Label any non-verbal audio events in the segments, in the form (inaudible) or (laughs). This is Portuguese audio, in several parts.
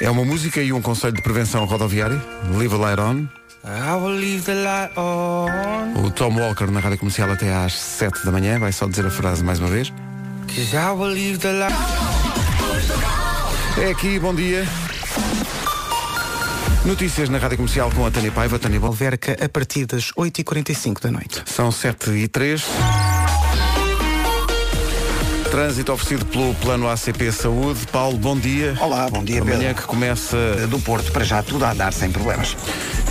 É uma música e um conselho de prevenção rodoviária. Leave a light on. O Tom Walker na rádio comercial até às 7 da manhã. Vai só dizer a frase mais uma vez. É aqui, bom dia. Notícias na Rádio Comercial com a Tânia Paiva. Tânia Bom. Alverca a partir das 8h45 da noite. São 7 e 3. Trânsito oferecido pelo Plano ACP Saúde. Paulo, bom dia. Olá, bom dia, Amanhã Pedro. que começa. Do Porto, para já tudo a andar sem problemas.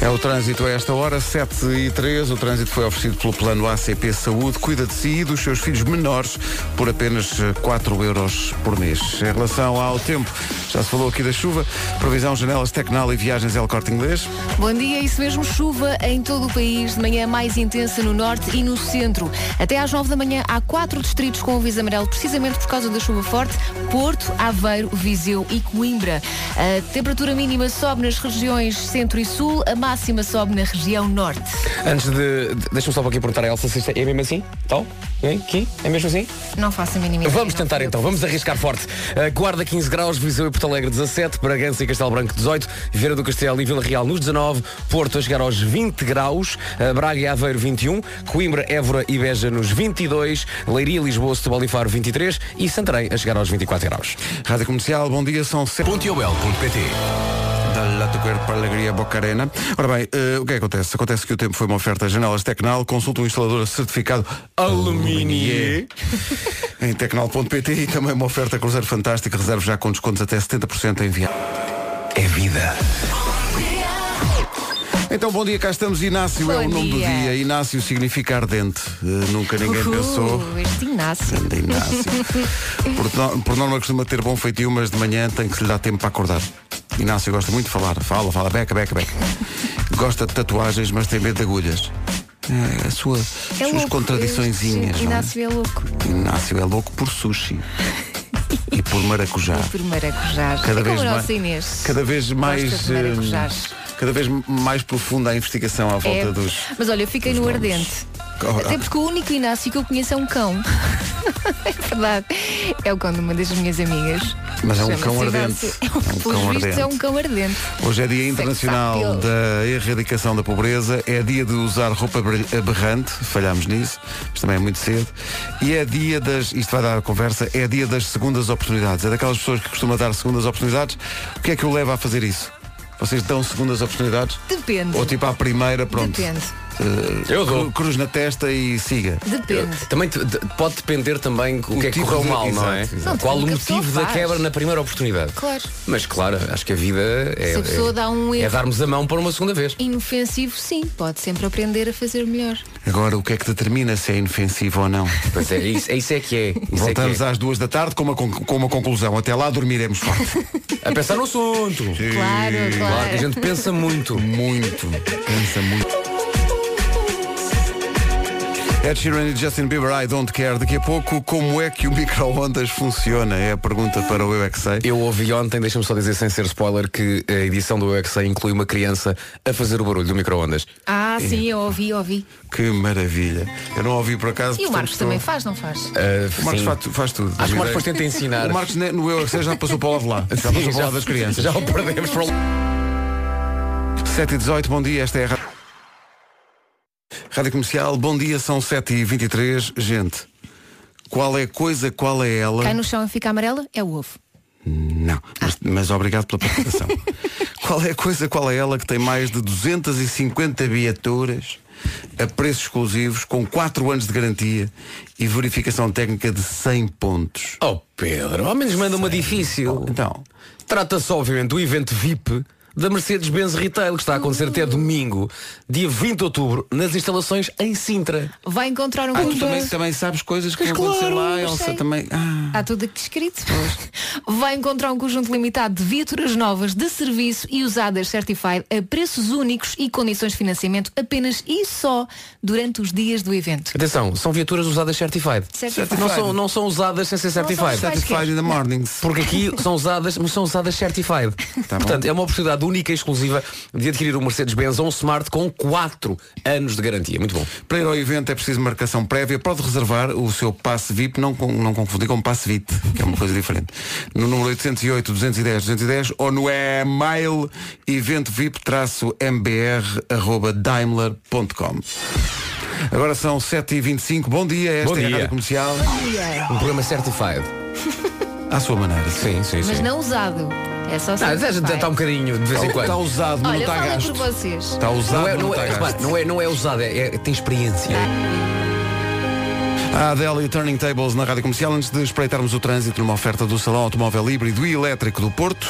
É o trânsito a esta hora, 7 e 3. O trânsito foi oferecido pelo Plano ACP Saúde. Cuida de si e dos seus filhos menores por apenas eh, 4 euros por mês. Em relação ao tempo, já se falou aqui da chuva. Previsão, janelas, Tecnal e viagens El Corte Inglês. Bom dia, isso mesmo, chuva em todo o país, de manhã mais intensa no norte e no centro. Até às 9 da manhã há quatro distritos com aviso amarelo, precisamente por causa da chuva forte, Porto, Aveiro, Viseu e Coimbra. A temperatura mínima sobe nas regiões centro e sul, a máxima sobe na região norte. Antes de. de- Deixa-me só para aqui perguntar a Elsa se isto é mesmo assim? Tal? Hein? Aqui? É mesmo assim? Não faça a mínima ideia, Vamos tentar então, vamos arriscar forte. Uh, Guarda 15 graus, Viseu e Porto Alegre 17, Bragança e Castelo Branco 18, Vieira do Castelo e Vila Real nos 19, Porto a chegar aos 20 graus, uh, Braga e Aveiro 21, Coimbra, Évora e Beja nos 22, Leiria, Lisboa, Setúbal e Faro 23 e Santarém a chegar aos 24 graus. Rádio Comercial, bom dia, são 7. Para a Alegria Bocarena. Ora bem, eh, o que é que acontece? Acontece que o tempo foi uma oferta a janelas Tecnal, consulta um instalador certificado Aluminier em tecnal.pt e também uma oferta Cruzeiro Fantástico, reserve já com descontos até 70% em viagem. É vida. Então, bom dia, cá estamos. Inácio é Bom o nome dia. do dia. Inácio significa ardente. Eh, nunca ninguém Uhul, pensou. Este Inácio. Inácio. por, no- por norma costuma ter bom feitio, mas de manhã tem que se lhe dar tempo para acordar. Inácio gosta muito de falar. Fala, fala, beca, beca, beca. Gosta de tatuagens, mas tem medo de agulhas. É, a sua, É as suas contradiçõezinhas. É? Inácio é louco. Inácio é louco por sushi. (laughs) e por maracujá. Por maracujás. Cada é vez mais, Inês. cada vez mais, maracujás. cada vez mais profunda a investigação à volta É. dos. Mas olha, eu fiquei no nomes. ardente. Até porque o único Inácio que eu conheço é um cão. (laughs) é verdade. É o cão de uma das minhas amigas. Mas é um cão ardente. É um Pelos cão vistos, ardente. é um cão ardente. Hoje é Dia Internacional da Erradicação da Pobreza, é dia de usar roupa aber- aberrante, falhámos nisso, mas também é muito cedo, e é dia das, isto vai dar a conversa, é dia das segundas oportunidades. É daquelas pessoas que costumam dar segundas oportunidades. O que é que o leva a fazer isso? Vocês dão segundas oportunidades? Depende. Ou tipo à primeira, pronto. Depende. Eh, Eu dou. cru- Cruz na testa e siga. Depende. Também te- de- pode depender também o que é que tipo correu de- mal, não é? exato, exato. Qual o Não, tudo que a motivo pessoa da faz. quebra na primeira oportunidade? Claro. Mas claro, acho que a vida é, Se a pessoa é- dá um é erro. darmos a mão para uma segunda vez. Inofensivo, sim. Pode sempre aprender a fazer melhor. Agora, o que é que determina se é inofensivo ou não? Pois é, isso, isso é que é. Isso Voltamos é que às duas da tarde com uma, con- com uma conclusão. Até lá dormiremos forte. é. (laughs) A pensar no assunto. Claro, claro. Claro, que a gente pensa muito. Muito. Pensa muito. Ed Sheeran e Justin Bieber, I don't care. Daqui a pouco, como é que o micro-ondas funciona? É a pergunta para o Eu é. Eu ouvi ontem, deixa-me só dizer sem ser spoiler, que a edição do UXA inclui uma criança a fazer o barulho do micro-ondas. Ah, sim, eu ouvi, ouvi. Que maravilha. Eu não ouvi por acaso. E o Marcos estou- também faz, não faz? Uh, O Marcos faz, faz tudo. Acho que o Marcos depois tenta ensinar. O Marcos ne- no Eu é já passou para o lado de lá. Já passou para o lado das crianças. (laughs) Já o perdemos para o 7 e 18, bom dia, esta é a Rádio, Comercial. Bom dia, são 7 e 23 Gente, qual é a coisa, qual é ela? Cai no chão e fica amarela? É o ovo. Não, mas, mas obrigado pela participação. (laughs) qual é a coisa, qual é ela que tem mais de 250 viaturas a preços exclusivos, com 4 anos de garantia e verificação técnica de 100 pontos? Oh Pedro, ao menos manda uma difícil. Então, Trata-se obviamente do evento VIP da Mercedes-Benz Retail, que está a acontecer até domingo, dia 20 de outubro, nas instalações em Sintra. Vai encontrar um ah, tu conjunto. também, também sabes coisas que Mas vão acontecer claro, lá, Elsa, sei. também. Ah. Está tudo aqui escrito. (laughs) Vai encontrar um conjunto limitado de viaturas novas de serviço e usadas certified a preços únicos e condições de financiamento apenas e só durante os dias do evento. Atenção, são viaturas usadas certified. Certified. Não são, não são usadas sem ser certified. são Satisfied in the mornings. Porque aqui (laughs) são usadas, mas são usadas certified. Tá bom. Portanto, é uma oportunidade única e exclusiva de adquirir o Mercedes-Benz ou um Smart com 4 anos de garantia. Muito bom. Para ir ao evento é preciso marcação prévia. Pode reservar o seu passe VIP, não, com- não confundir com passe VIP, que é uma coisa diferente. (laughs) No número 808 210 210 ou no e-mail eventovip-mbr.daimler.com. Agora são 7h25. Bom dia, esta Bom é a dia. Rádio Comercial. Um programa certified. (laughs) À sua maneira. Sim, sim, sim. Mas não usado. É só Não, certified. está um bocadinho de vez em Está quando. usado, mas Olha, não está falem gasto. por vocês. Está usado, Não é, mas não, está é, gasto. repare, não, é, não é usado, é, é- tem experiência. A Adele e Turning Tables na Rádio Comercial antes de espreitarmos o trânsito numa oferta do Salão Automóvel Híbrido e Elétrico do Porto.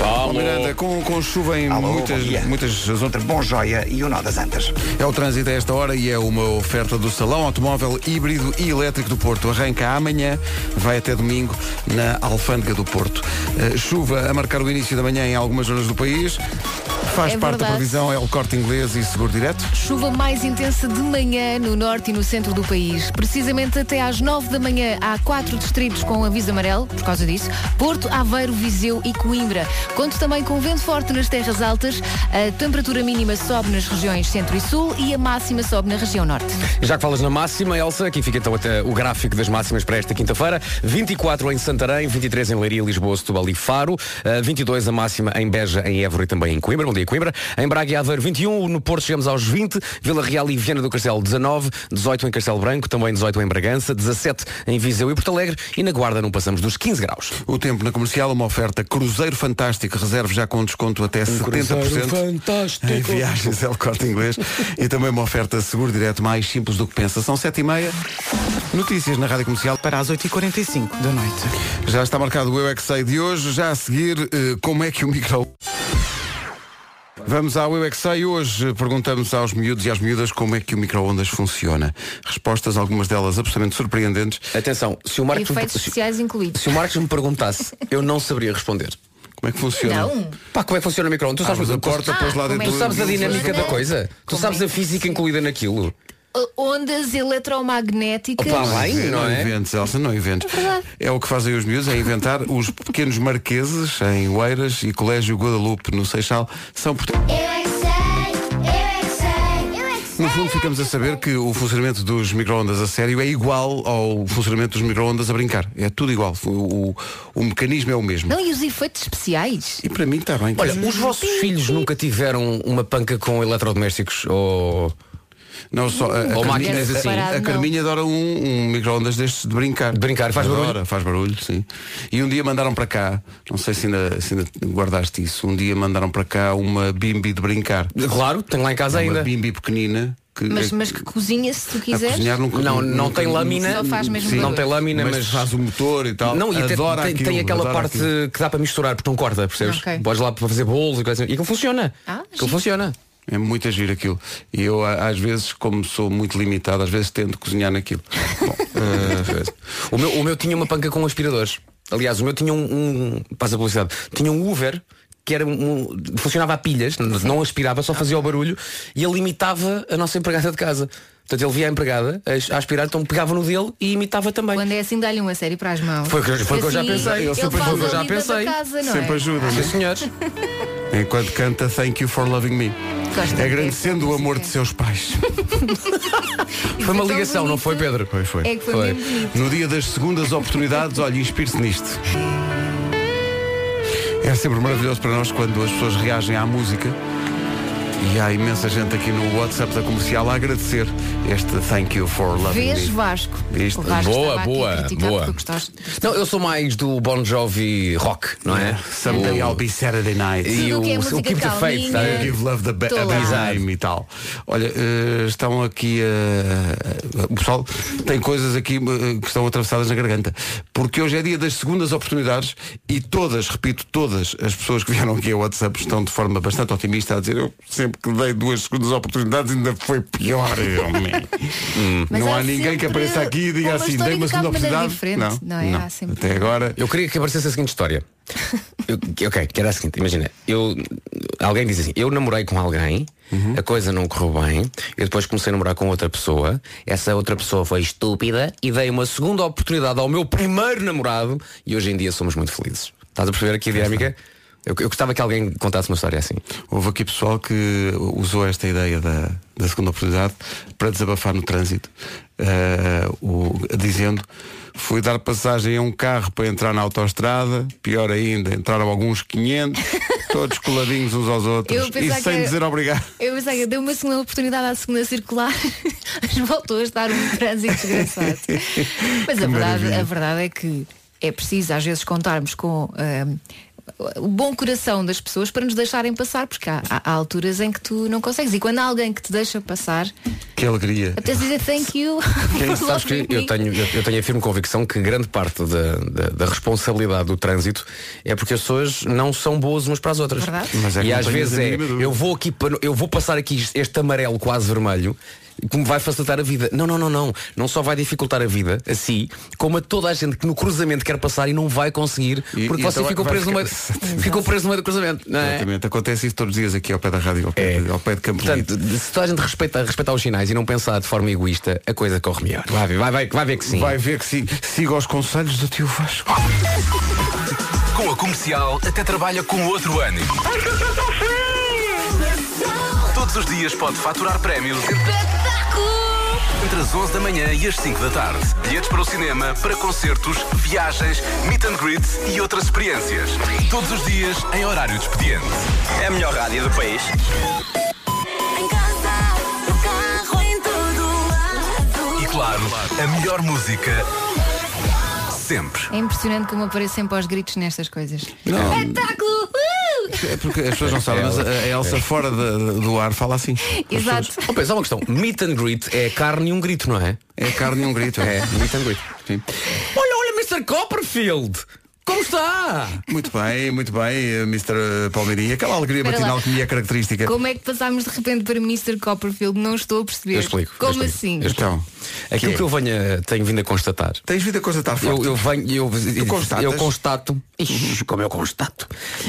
Paulo Miranda, com, com chuva em Alô, muitas, bom muitas zonas. Bom Joia e o Nó das Antas. É o trânsito a esta hora e é uma oferta do Salão Automóvel Híbrido e Elétrico do Porto. Arranca amanhã, vai até domingo na Alfândega do Porto. Eh, chuva a marcar o início da manhã em algumas zonas do país. Faz É parte da verdade. previsão, é o corte inglês e seguro direto. Chuva mais intensa de manhã no norte e no centro do país. Precisamente até às 9 da manhã há quatro distritos com aviso amarelo, por causa disso. Porto, Aveiro, Viseu e Coimbra. Conto também com vento forte nas terras altas. A temperatura mínima sobe nas regiões centro e sul e a máxima sobe na região norte. Já que falas na máxima, Elsa, aqui fica então até o gráfico das máximas para esta quinta-feira. 24 em Santarém, 23 em Leiria, Lisboa, Setúbal e Faro, eh, 22 a máxima em Beja, em Évora e também em Coimbra. Bom dia, Coimbra. Em Braga e Aveiro, 21. No Porto chegamos aos 20. Vila Real e Viana do Castelo, 19. 18 em Castelo Branco, também 18 em Bragança, 17 em Viseu e Porto Alegre. E na Guarda não passamos dos 15 graus. O tempo na comercial, uma oferta Cruzeiro Fantástico, reserve já com desconto até 70%. fantástico. Em viagens é o corte inglês e também uma oferta seguro direto mais simples do que pensa. São 7 e meia. Notícias na Rádio Comercial. Para as 8h45 da noite. Já está marcado o Eu é que Sei de hoje. Já a seguir, eh, como é que o micro... Vamos ao Eu é que Sei. Hoje perguntamos aos miúdos e às miúdas como é que o micro-ondas funciona. Respostas, algumas delas absolutamente surpreendentes. Atenção, se o Marcos, Efeitos se, especiais incluídos. se o Marcos me perguntasse, eu não saberia responder. Como é que funciona? Não. Pá, como é que funciona o micro-ondas? Tu sabes, Abres a porta, Ah, lá como dentro... é tu sabes a dinâmica da Como coisa? Tu Como sabes é a que física incluída naquilo? Ondas eletromagnéticas. Opa, vai. Não, não é? inventes, Elsa, não inventes. É. É o que fazem os miúdos, é inventar os pequenos marqueses em Oeiras e Colégio Guadalupe no Seixal. São. Eu é que sei, eu é que sei, eu é. No fundo ficamos a saber que o funcionamento dos micro-ondas a sério é igual ao funcionamento dos micro-ondas a brincar. É tudo igual. O, o- o mecanismo é o mesmo. Não, e os efeitos especiais? E para mim está bem. Olha, os vossos filhos nunca tiveram uma panca com eletrodomésticos ou... não só a, a Ou Carminha, máquinas assim. a Carminha adora um, um micro-ondas destes de brincar. De brincar, faz Adora, barulho? Faz barulho, sim. E um dia mandaram para cá, não sei se ainda, se ainda guardaste isso, um dia mandaram para cá uma bimbi de brincar. Claro, tenho lá em casa Uma ainda. bimbi pequenina que, Mas, mas que cozinha se tu a quiseres. cozinhar nunca, Não, não nunca- tem lâmina. Só faz mesmo Sim. Não tem lâmina, mas, mas... faz o motor e tal. Não, e adora tem, aquilo, tem aquela adora parte aquilo. que dá para misturar, porque não corta, percebes? Ok. Podes lá para fazer bolos e coisa assim. E aquilo funciona. Ah, aquilo funciona. É muito agir aquilo. E eu, às vezes, como sou muito limitado, às vezes tento cozinhar naquilo. (laughs) Bom, eh, O meu, o meu tinha uma panca com aspiradores. Aliás, o meu tinha um, um passa a publicidade, tinha um Uber que era um, funcionava a pilhas, não aspirava, só fazia o barulho e ele imitava a nossa empregada de casa. Portanto, ele via a empregada a aspirar, então pegava no dele e imitava também. Quando é assim, dá-lhe uma série para as mãos. Foi o que foi o que eu já Assim, pensei. Ele Eu sempre- foi o que eu já limpa pensei. Casa, não sempre é? ajuda. Sim, senhores. (laughs) Enquanto canta Thank You for Loving Me. Gosto de Agradecendo o amor de seus pais. (laughs) Foi uma tão ligação, não foi. Pedro? Foi, foi. É que foi, Foi. No dia das segundas oportunidades, olha, inspire-se nisto. É sempre maravilhoso para nós quando as pessoas reagem à música. E há imensa gente aqui no WhatsApp da comercial a agradecer este Thank You for Loving Vês Me. Vasco. O Vasco Boa, boa, boa. Não, eu sou mais do Bon Jovi rock, não é? Someday I'll be Saturday night. E o, que é o música Keep the Faith, tá? Give love the time e tal. Olha, eh, estão aqui a. o pessoal tem coisas aqui que estão atravessadas na garganta. Porque hoje é dia das segundas oportunidades e todas, repito, todas as pessoas que vieram aqui ao WhatsApp estão de forma bastante otimista a dizer eu sempre que dei duas segundas oportunidades ainda foi pior. homem." (laughs) Mas não há, há ninguém que sempre apareça aqui e diga assim, dei uma que segunda oportunidade. diferente, não é? Há sempre- Até agora. Eu queria que aparecesse a seguinte história. Eu, ok, que era a seguinte, imagina, eu, alguém diz assim, eu namorei com alguém, a coisa não correu bem, eu depois comecei a namorar com outra pessoa, essa outra pessoa foi estúpida e dei uma segunda oportunidade ao meu primeiro namorado e hoje em dia somos muito felizes. Estás a perceber aqui a dinâmica? Eu, eu gostava que alguém contasse uma história assim. Houve aqui pessoal que usou esta ideia da, da segunda oportunidade para desabafar no trânsito, eh, o- dizendo fui dar passagem a um carro para entrar na autoestrada, pior ainda, entraram alguns 500, (laughs) todos coladinhos uns aos outros, e pensava sem que- dizer obrigado. Eu pensei que deu uma segunda oportunidade à segunda circular, (laughs) mas voltou a estar um trânsito desgraçado. (laughs) Mas a verdade, a verdade é que é preciso às vezes contarmos com ahm, o bom coração das pessoas para nos deixarem passar, porque há, há- alturas em que tu não consegues. E quando há alguém que te deixa passar, Que alegria. até dizer thank you. (laughs) Quem (laughs) sabes que eu tenho, eu, tenho a firme convicção que grande parte da, da, da responsabilidade do trânsito é porque as pessoas não são boas umas para as outras. Verdade. Mas é e às vezes é, eu vou aqui para- eu vou passar aqui este amarelo quase vermelho que me vai facilitar a vida. Não, não, não, não. Não só vai dificultar a vida a si, como a toda a gente que no cruzamento quer passar e não vai conseguir porque e você então ficou vai preso, no meio, (laughs) ficar- ficou preso no meio do cruzamento. Não é? Exatamente. Acontece isso todos os dias aqui ao pé da rádio, ao pé, É. de, ao pé de Campo Portanto, se toda a gente respeita, respeitar os sinais e não pensar de forma egoísta, a coisa corre melhor. Vai ver, vai, vai, vai ver que sim. Vai ver que sim. Siga os conselhos do tio Vasco. Com a comercial, até trabalha com outro ânimo. Todos os dias pode faturar prémios entre as 11 da manhã e as 5 da tarde. Bilhetes para o cinema, para concertos, viagens, meet and greets e outras experiências. Todos os dias em horário de expediente. É a melhor rádio do país. Em casa, no carro, em todo lado. E claro, a melhor música sempre. É impressionante como aparece sempre aos gritos nestas coisas. Espetáculo! É porque as pessoas não sabem, mas a Elsa fora de- do ar fala assim. As Exato. Oh, pensa uma questão. Meet and greet é carne e um grito, não é? É carne e um grito. É, meet and greet. Sim. Olha, olha, Mr. Copperfield! Como está? Muito bem, muito bem, eh, Mr. Palmeirinha. Aquela alegria Espera matinal lá. que me é característica. Como é que passámos de repente para Mr. Copperfield? Não estou a perceber. Eu explico. Como eu explico, assim? eu explico. Então, Aquilo que é? que eu venho, a- tenho vindo a constatar. Tens vida a constatar Eu, forte. eu venho, eu, eu constato. Ixi, como eu constato.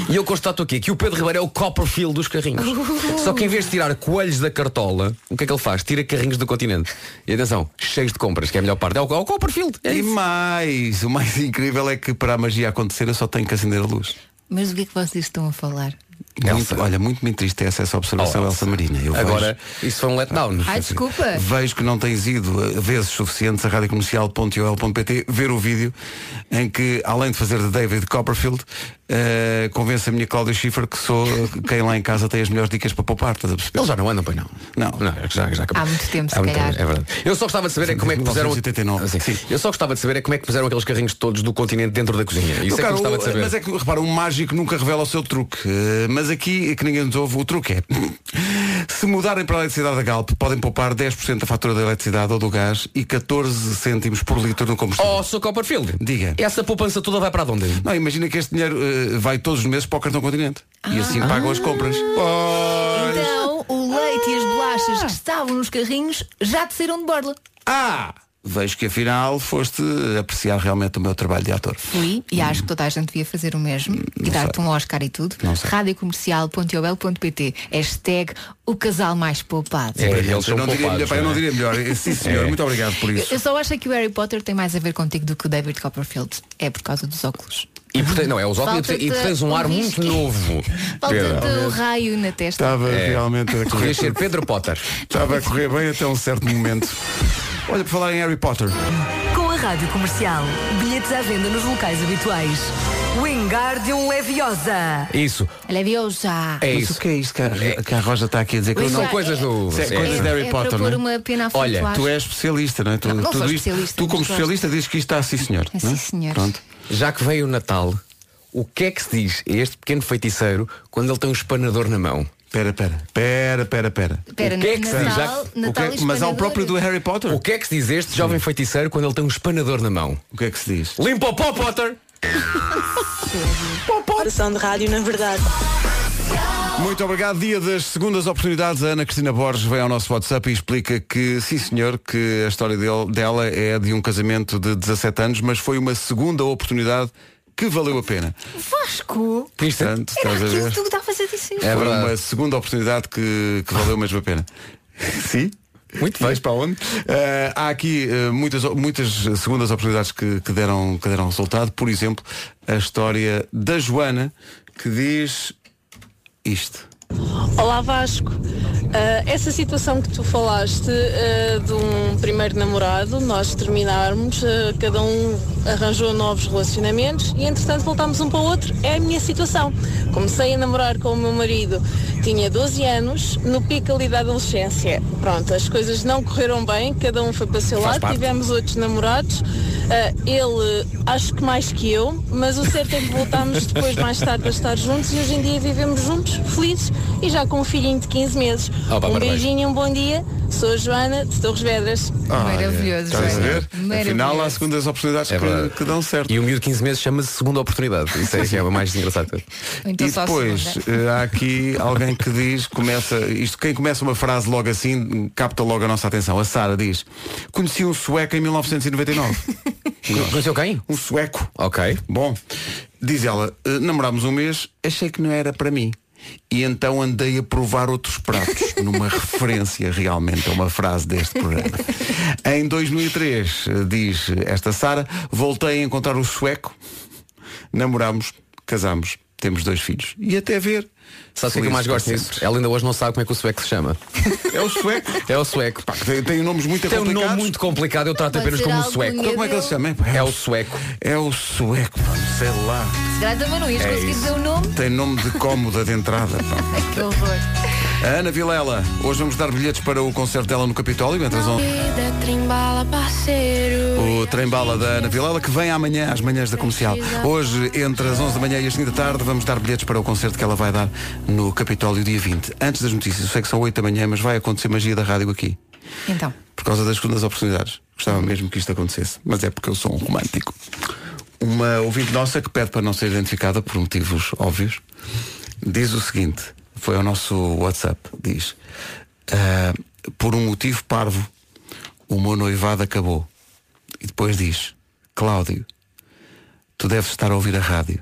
E eu constato aqui que o Pedro Ribeiro é o Copperfield dos carrinhos. Só que em vez de tirar coelhos da cartola, o que é que ele faz? Tira carrinhos do continente. E atenção, cheios de compras, que é a melhor parte. É o, é o Copperfield. É E isso. mais, o mais (laughs) incrível é que para a magia acontecer eu só tenho que acender a luz. Mas o que é que vocês estão a falar? Muito, olha, muito me entristece essa observação, Oh, Elsa Marina. Eu Agora, isso foi um letdown. Ai, desculpa. Vejo que não tens ido vezes suficientes a radiocomercial.ol.pt ver o vídeo em que, além de fazer de David Copperfield, eh, convence a minha Cláudia Schiffer que sou quem lá em casa tem as melhores dicas para poupar, estás a perceber? Eles já não andam, pois não. Não. não é que já, já acabou. Há muito tempo, se Há muito calhar. tempo, é verdade. Eu só gostava de saber é como é que puseram. 1989. Sim, sim. Eu só gostava de saber é como é que puseram aqueles carrinhos todos do continente dentro da cozinha. Isso é que eu gostava de saber. Mas é que, repara, um mágico nunca revela o seu truque. Eh, Mas aqui, que ninguém nos ouve, o truque é (laughs) se mudarem para a eletricidade da Galp, podem poupar 10% da fatura da eletricidade ou do gás e 14 cêntimos por litro no combustível. Oh, Sr. Copperfield. Diga. Essa poupança toda vai para onde? Não, imagina que este dinheiro eh, vai todos os meses para o cartão continente. E assim pagam as compras. Pois. Então, o leite e as bolachas que estavam nos carrinhos já desceram de borla. Ah! Vejo que afinal foste apreciar realmente o meu trabalho de ator. Fui, e acho que toda a gente devia fazer o mesmo e dar-te um Oscar e tudo. Radiocomercial.ol.pt Hashtag o casal mais poupado. É, eles são eu, não diria poupados, melhor, pá, eu não é? diria melhor. (laughs) Sim, senhor. É. Muito obrigado por isso. Eu só acho que o Harry Potter tem mais a ver contigo do que o David Copperfield. É por causa dos óculos. E portanto, não, é os óculos e, tens um ar um muito risco. novo. Falta-te o raio na testa. Estava realmente a Corrias correr, ser Pedro Potter. estava a correr bem até um certo momento. Olha, por falar em Harry Potter. Com a Rádio Comercial, bilhetes à venda nos locais habituais. Wingardium Leviosa. Isso. Leviosa. É Mas isso. o que é isto que a, que a Roja está aqui a dizer? Que eu São não, coisas do. Isso é é, coisas é. de Harry é Potter, para pôr não é? uma pena à frente, Olha, eu acho. Tu és especialista, não é? Tu, Não, não sou tudo isto- especialista, tu como mas gosto. especialista dizes que isto está sim senhor. É, não sim, senhor. Pronto. Já que veio o Natal, o que é que se diz a este pequeno feiticeiro quando ele tem um espanador na mão? Pera, pera, pera, pera, pera. Espera, O que é que se diz? Natal, O Natal que é- mas há o próprio do Harry Potter. O que é que se diz a este jovem feiticeiro quando ele tem um espanador na mão? O que é que se diz? Limpa o pó, Potter! (laughs) Operação de rádio, na verdade. Muito obrigado. Dia das segundas oportunidades. A Ana Cristina Borges vem ao nosso WhatsApp e explica que, sim senhor, que a história dele- dela é de um casamento de 17 anos, mas foi uma segunda oportunidade que valeu a pena. Vasco! É- Portanto, Era estás a aquilo ver? que tu estavas a dizer. É foi verdade. uma segunda oportunidade que, que valeu mesmo a pena. Sim? Muito bem. Vais para onde? Eh, há aqui eh, muitas, muitas segundas oportunidades que, que deram, que deram resultado. Por exemplo, a história da Joana, que diz isto. Olá Vasco, Ah, essa situação que tu falaste ah, de um primeiro namorado, nós terminarmos, ah, cada um arranjou novos relacionamentos e entretanto voltámos um para o outro, é a minha situação. Comecei a namorar com o meu marido, tinha 12 anos, no pico ali da adolescência. Pronto, as coisas não correram bem, cada um foi para o seu Faz lado, parte. tivemos outros namorados, ele acho que mais que eu, mas o certo é que voltámos depois mais tarde a estar juntos e hoje em dia vivemos juntos, felizes e já com um filhinho de 15 meses. Opa, um parabéns. beijinho e um bom dia. Sou a Joana de Torres Vedras. Maravilhoso, Estás a Joana. ver? Maravilhoso. Afinal, há segundas oportunidades É que, que dão certo. E o miúdo de 15 meses chama-se segunda oportunidade. Isso é, que é o mais engraçado. então e depois eh, há aqui alguém que diz, começa, isto quem começa uma frase logo assim, capta logo a nossa atenção. A Sara diz, conheci um sueco em 1999. (laughs) Conheceu quem? um sueco. Ok. Bom, diz ela, "Eh, namorámos um mês, achei que não era para mim. E então andei a provar outros pratos, (laughs) numa referência realmente a uma frase deste programa. Em 2003, eh, diz esta Sara, voltei a encontrar o sueco, namorámos, casámos, temos dois filhos. E até ver. Sabe o que é que eu mais gosto disso? Ela ainda hoje não sabe como é que o sueco se chama. (laughs) É o sueco. É o sueco. Pá, tem, tem nomes muito Tem um complicados. nome muito complicado, eu trato Pode apenas ser como algo sueco. Então, como é que ele se chama? É o sueco. É o sueco, pá, sei lá. Se calhar também não ias É conseguir isso. dizer o nome. Tem nome de cómoda de entrada. pá. Ai, (laughs) que horror. A Ana Vilela, hoje vamos dar bilhetes para o concerto dela no Capitólio, entre as 11. O trem bala da Ana Vilela, que vem amanhã às manhãs da comercial. Hoje, entre as 11 da manhã e as 5 da tarde, vamos dar bilhetes para o concerto que ela vai dar no Capitólio dia 20. Antes das notícias, eu sei que são 8 da manhã, mas vai acontecer magia da rádio aqui. Então, Por causa das segundas oportunidades. Gostava mesmo que isto acontecesse. Mas é porque eu sou um romântico. Uma ouvinte nossa que pede para não ser identificada por motivos óbvios, diz o seguinte, foi ao nosso WhatsApp, diz, "Ah, por um motivo parvo, o meu noivado acabou. E depois diz, Cláudio, tu deves estar a ouvir a rádio.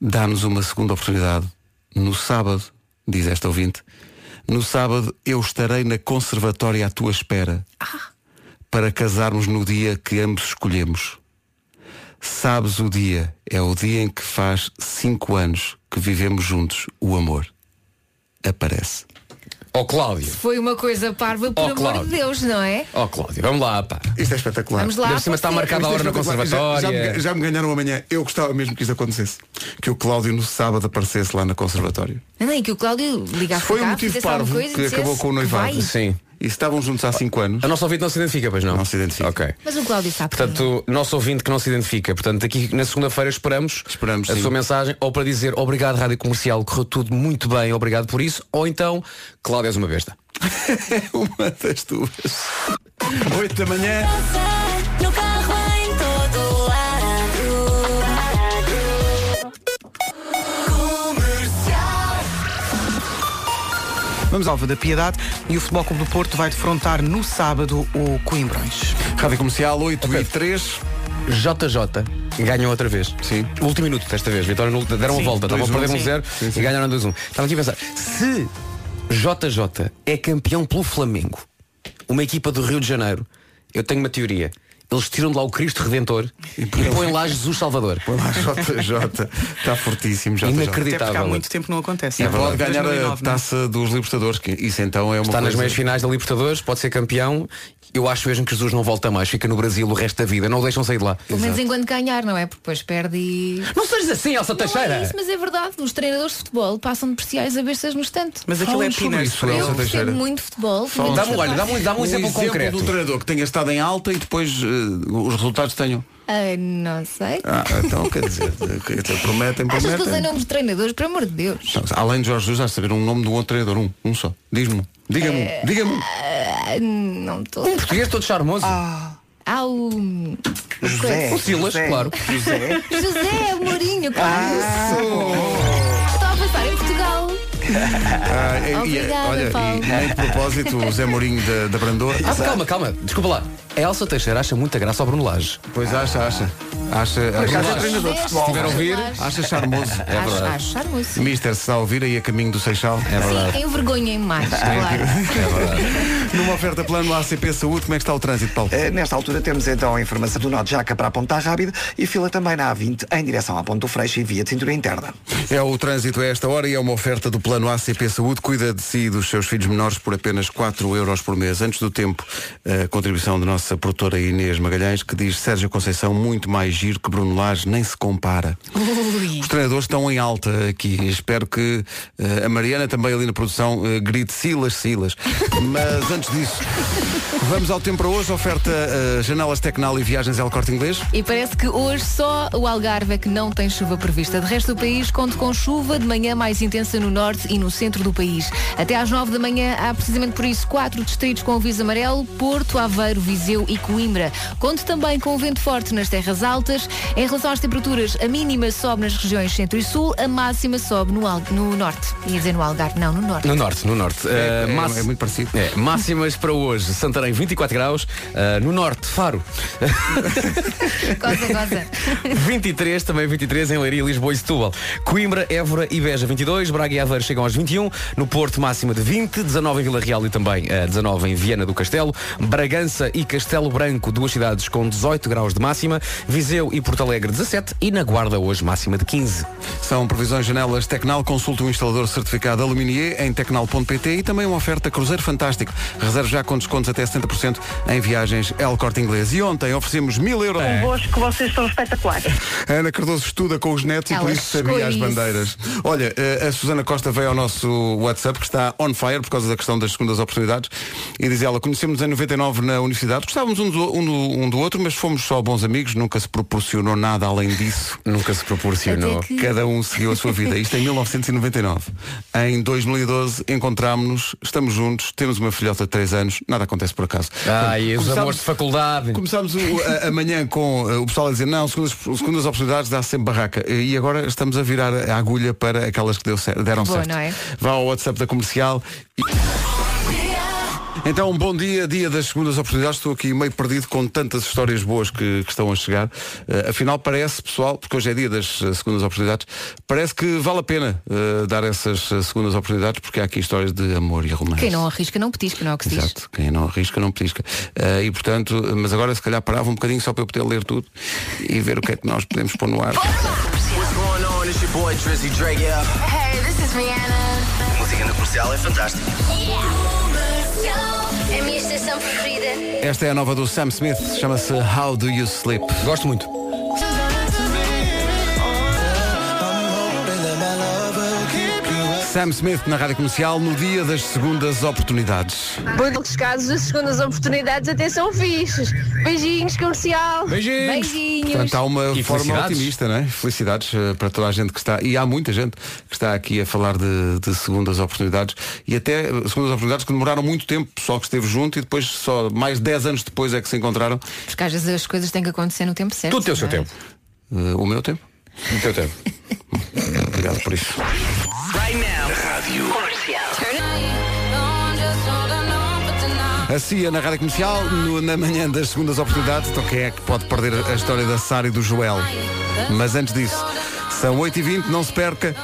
Dá-nos uma segunda oportunidade. No sábado, diz esta ouvinte, no sábado eu estarei na conservatória à tua espera para casarmos no dia que ambos escolhemos. Sabes o dia, é o dia em que faz cinco anos que vivemos juntos o amor. Aparece. Ó Cláudio. foi uma coisa parva, por Oh, amor de Deus, não é? Ó Cláudio, vamos lá, pá. Isto é espetacular. Vamos lá. Cima está marcada a hora na Já- Já, conservatória. me- já me ganharam amanhã. Eu gostava mesmo que isto acontecesse. Que o Cláudio no sábado aparecesse lá na conservatório. Nem que o Cláudio ligasse Foi cá, um motivo parvo que dissesse acabou com o noivado. vai. Sim. E se estavam juntos há cinco anos. A nossa ouvinte não se identifica, pois não? Não se identifica. Ok. Mas o Cláudio sabe. quem é. Portanto, nosso ouvinte que não se identifica. Portanto, aqui na segunda-feira esperamos, Esperamos, a sim. sua mensagem ou para dizer obrigado, Rádio Comercial, correu tudo muito bem, obrigado por isso, ou então, Cláudio és uma besta. (laughs) Uma das duas. Oito da manhã. Vamos ao Alva da Piedade e o Futebol Clube do Porto vai defrontar no sábado o Coimbrões. Rádio Comercial 8 e 3. JJ ganham outra vez. Sim. Último minuto desta vez. Vitória no, deram Sim, a volta. Estavam a 2-1, perder sim. 1 0 Sim, sim. e ganharam 2-1. Estava aqui a pensar, se JJ é campeão pelo Flamengo, uma equipa do Rio de Janeiro, eu tenho uma teoria. Eles tiram de lá o Cristo Redentor e põem lá Jesus Salvador. Põe lá JJ. Está (laughs) fortíssimo. JJ. Inacreditável. há muito tempo não acontece. E É pode verdade. ganhar a 2009, não é? taça dos Libertadores. Que isso então é uma Está nas coisa... meias finais da Libertadores, pode ser campeão. Eu acho mesmo que Jesus não volta mais, fica no Brasil o resto da vida, não o deixam sair de lá. Pelo menos enquanto ganhar, não é? Porque depois perde e. Não sejas assim, Elsa Não é Teixeira! isso, mas é verdade. Os treinadores de futebol passam de preciais a bestas no estante. Mas aquilo é pinas. isso, Elsa Eu Teixeira. percebo muito futebol. Dá-me, olha, futebol. dá-me, dá-me um exemplo, concreto. de um treinador que tenha estado em alta e depois eh, os resultados tenham. Ah, não sei. Ah, então quer dizer, quer dizer, prometem, Achas que eu sei prometem. nomes de treinadores, por amor de Deus. Não, Além de Jorge Jesus, há de saber um nome de um outro treinador, um, um só. Diz-me, diga-me, É. diga-me. Ah, não estou. Um português todo charmoso. Ah, o. José. O Silas, José, claro. José. José Mourinho, claro. Eu Estava a pensar em Portugal. Ah, e- e- Obrigada, olha, Paulo. e nem de propósito, o Zé Mourinho da, da Brandoa. Ah, calma, calma, desculpa lá. A Elsa Teixeira acha muita graça ao Bruno Lage. Pois acha, acha. Acha, acha, é treinador de futebol. Se tiver a ouvir, acha charmoso. é Acho, verdade. acho charmoso. Mister, se está a ouvir aí a caminho do Seixal. É verdade. Sim, envergonhem mais, claro. Numa oferta plano ACP Saúde, como é que está o trânsito, Paulo? Eh, Nesta altura temos então a informação do Norte Jaca para a Ponta Rábida e fila também na A20 em direção à Ponte do Freixo e via de cintura interna. É o trânsito a esta hora e é uma oferta do plano ACP Saúde. Cuida de si e dos seus filhos menores por apenas 4 euros por mês. Antes do tempo, a contribuição da nossa produtora Inês Magalhães, que diz Sérgio Conceição muito mais giro que Bruno Lage, nem se compara. Ui. Os treinadores estão em alta aqui. Espero que eh, a Mariana também ali na produção eh, grite Silas, Silas. (laughs) Mas antes disso, vamos ao tempo para hoje. Oferta eh, janelas Tecnal e viagens El Corte Inglês. E parece que hoje só o Algarve é que não tem chuva prevista. De resto do país, conta com chuva de manhã mais intensa no norte e no centro do país. Até às 9 da manhã há precisamente por isso quatro distritos com aviso amarelo, Porto, Aveiro, Viseu e Coimbra. Conto também com vento forte nas terras altas. Em relação às temperaturas, a mínima sobe nas regiões centro e sul, a máxima sobe no, Al- no norte. Ia dizer no Algarve, não, no norte. No norte, no norte. É, Uh, é- máximo- é muito parecido. É, máximas para hoje. Santarém 24 graus. Uh, no norte, Faro. (laughs) Goza, goza. (laughs) 23, também 23 em Leiria, Lisboa e Setúbal. Coimbra, Évora e Beja 22, Braga e Aveiro chegam aos 21, no Porto máxima de 20, 19 em Vila Real e também eh, 19 em Viana do Castelo, Bragança e Castelo Branco, duas cidades com 18 graus de máxima, Viseu e Porto Alegre 17 e na Guarda hoje máxima de 15. São previsões janelas Tecnal. Consulte um instalador certificado Aluminier em tecnal.pt e também uma oferta Cruzeiro Fantástico. Reserve já com descontos até 70% em viagens El Corte Inglês. E ontem oferecemos mil euros. Convosco, vocês são espetaculares. A Ana Cardoso estuda com os netos e por Ela isso sabia as bandeiras. Olha, eh, a Susana Costa veio ao nosso WhatsApp, que está on fire por causa da questão das segundas oportunidades, e diz ela, conhecemos em 99 na universidade, gostávamos um do, um do- um do outro, mas fomos só bons amigos, nunca se proporcionou nada além disso. (laughs) Nunca se proporcionou. Que- Cada um seguiu a sua vida. Isto em 1999. Em 2012 encontramos-nos, estamos juntos, temos uma filhota de 3 anos, nada acontece por acaso. Ai, os Começámos- amores de faculdade. Começámos o- a, a manhã com eh, o pessoal a dizer não, segundas, segundas oportunidades dá sempre barraca. E agora estamos a virar a agulha para aquelas que deu deram Boa, certo. não é? Vá ao WhatsApp da comercial. e- Então, bom dia, dia das segundas oportunidades. Estou aqui meio perdido com tantas histórias boas que, que estão a chegar. Eh, afinal, parece, pessoal, porque hoje é dia das eh, segundas oportunidades, parece que vale a pena eh, dar essas segundas oportunidades, porque há aqui histórias de amor e romance. Quem não arrisca não petisca, não é o que se diz. Exato, quem não arrisca não petisca. E portanto, mas agora se calhar parava um bocadinho só para eu poder ler tudo e ver o que é que nós podemos pôr no ar. Yeah. Hey, this is Rihanna. A música na comercial é fantástica. É Esta é a nova do Sam Smith, chama-se How Do You Sleep. Gosto muito. Sam Smith na rádio comercial no dia das segundas oportunidades. Muitos casos, as segundas oportunidades até são fixes. Beijinhos, comercial. Beijinhos. Beijinhos. Portanto, há uma E forma otimista, não é? Felicidades eh, para toda a gente que está, e há muita gente que está aqui a falar de, de segundas oportunidades e até eh, segundas oportunidades que demoraram muito tempo, só que esteve junto e depois só mais 10 anos depois é que se encontraram. Porque às vezes as coisas têm que acontecer no tempo certo. Tudo tem o seu é? tempo. Eh, o meu tempo. O teu tempo. Obrigado por isso. Right now. Rádio. A CIA na rádio comercial, no- na manhã das segundas oportunidades. Então quem é que pode perder a história da Sara e do Joel? Mas antes disso, são 8h20, não se perca.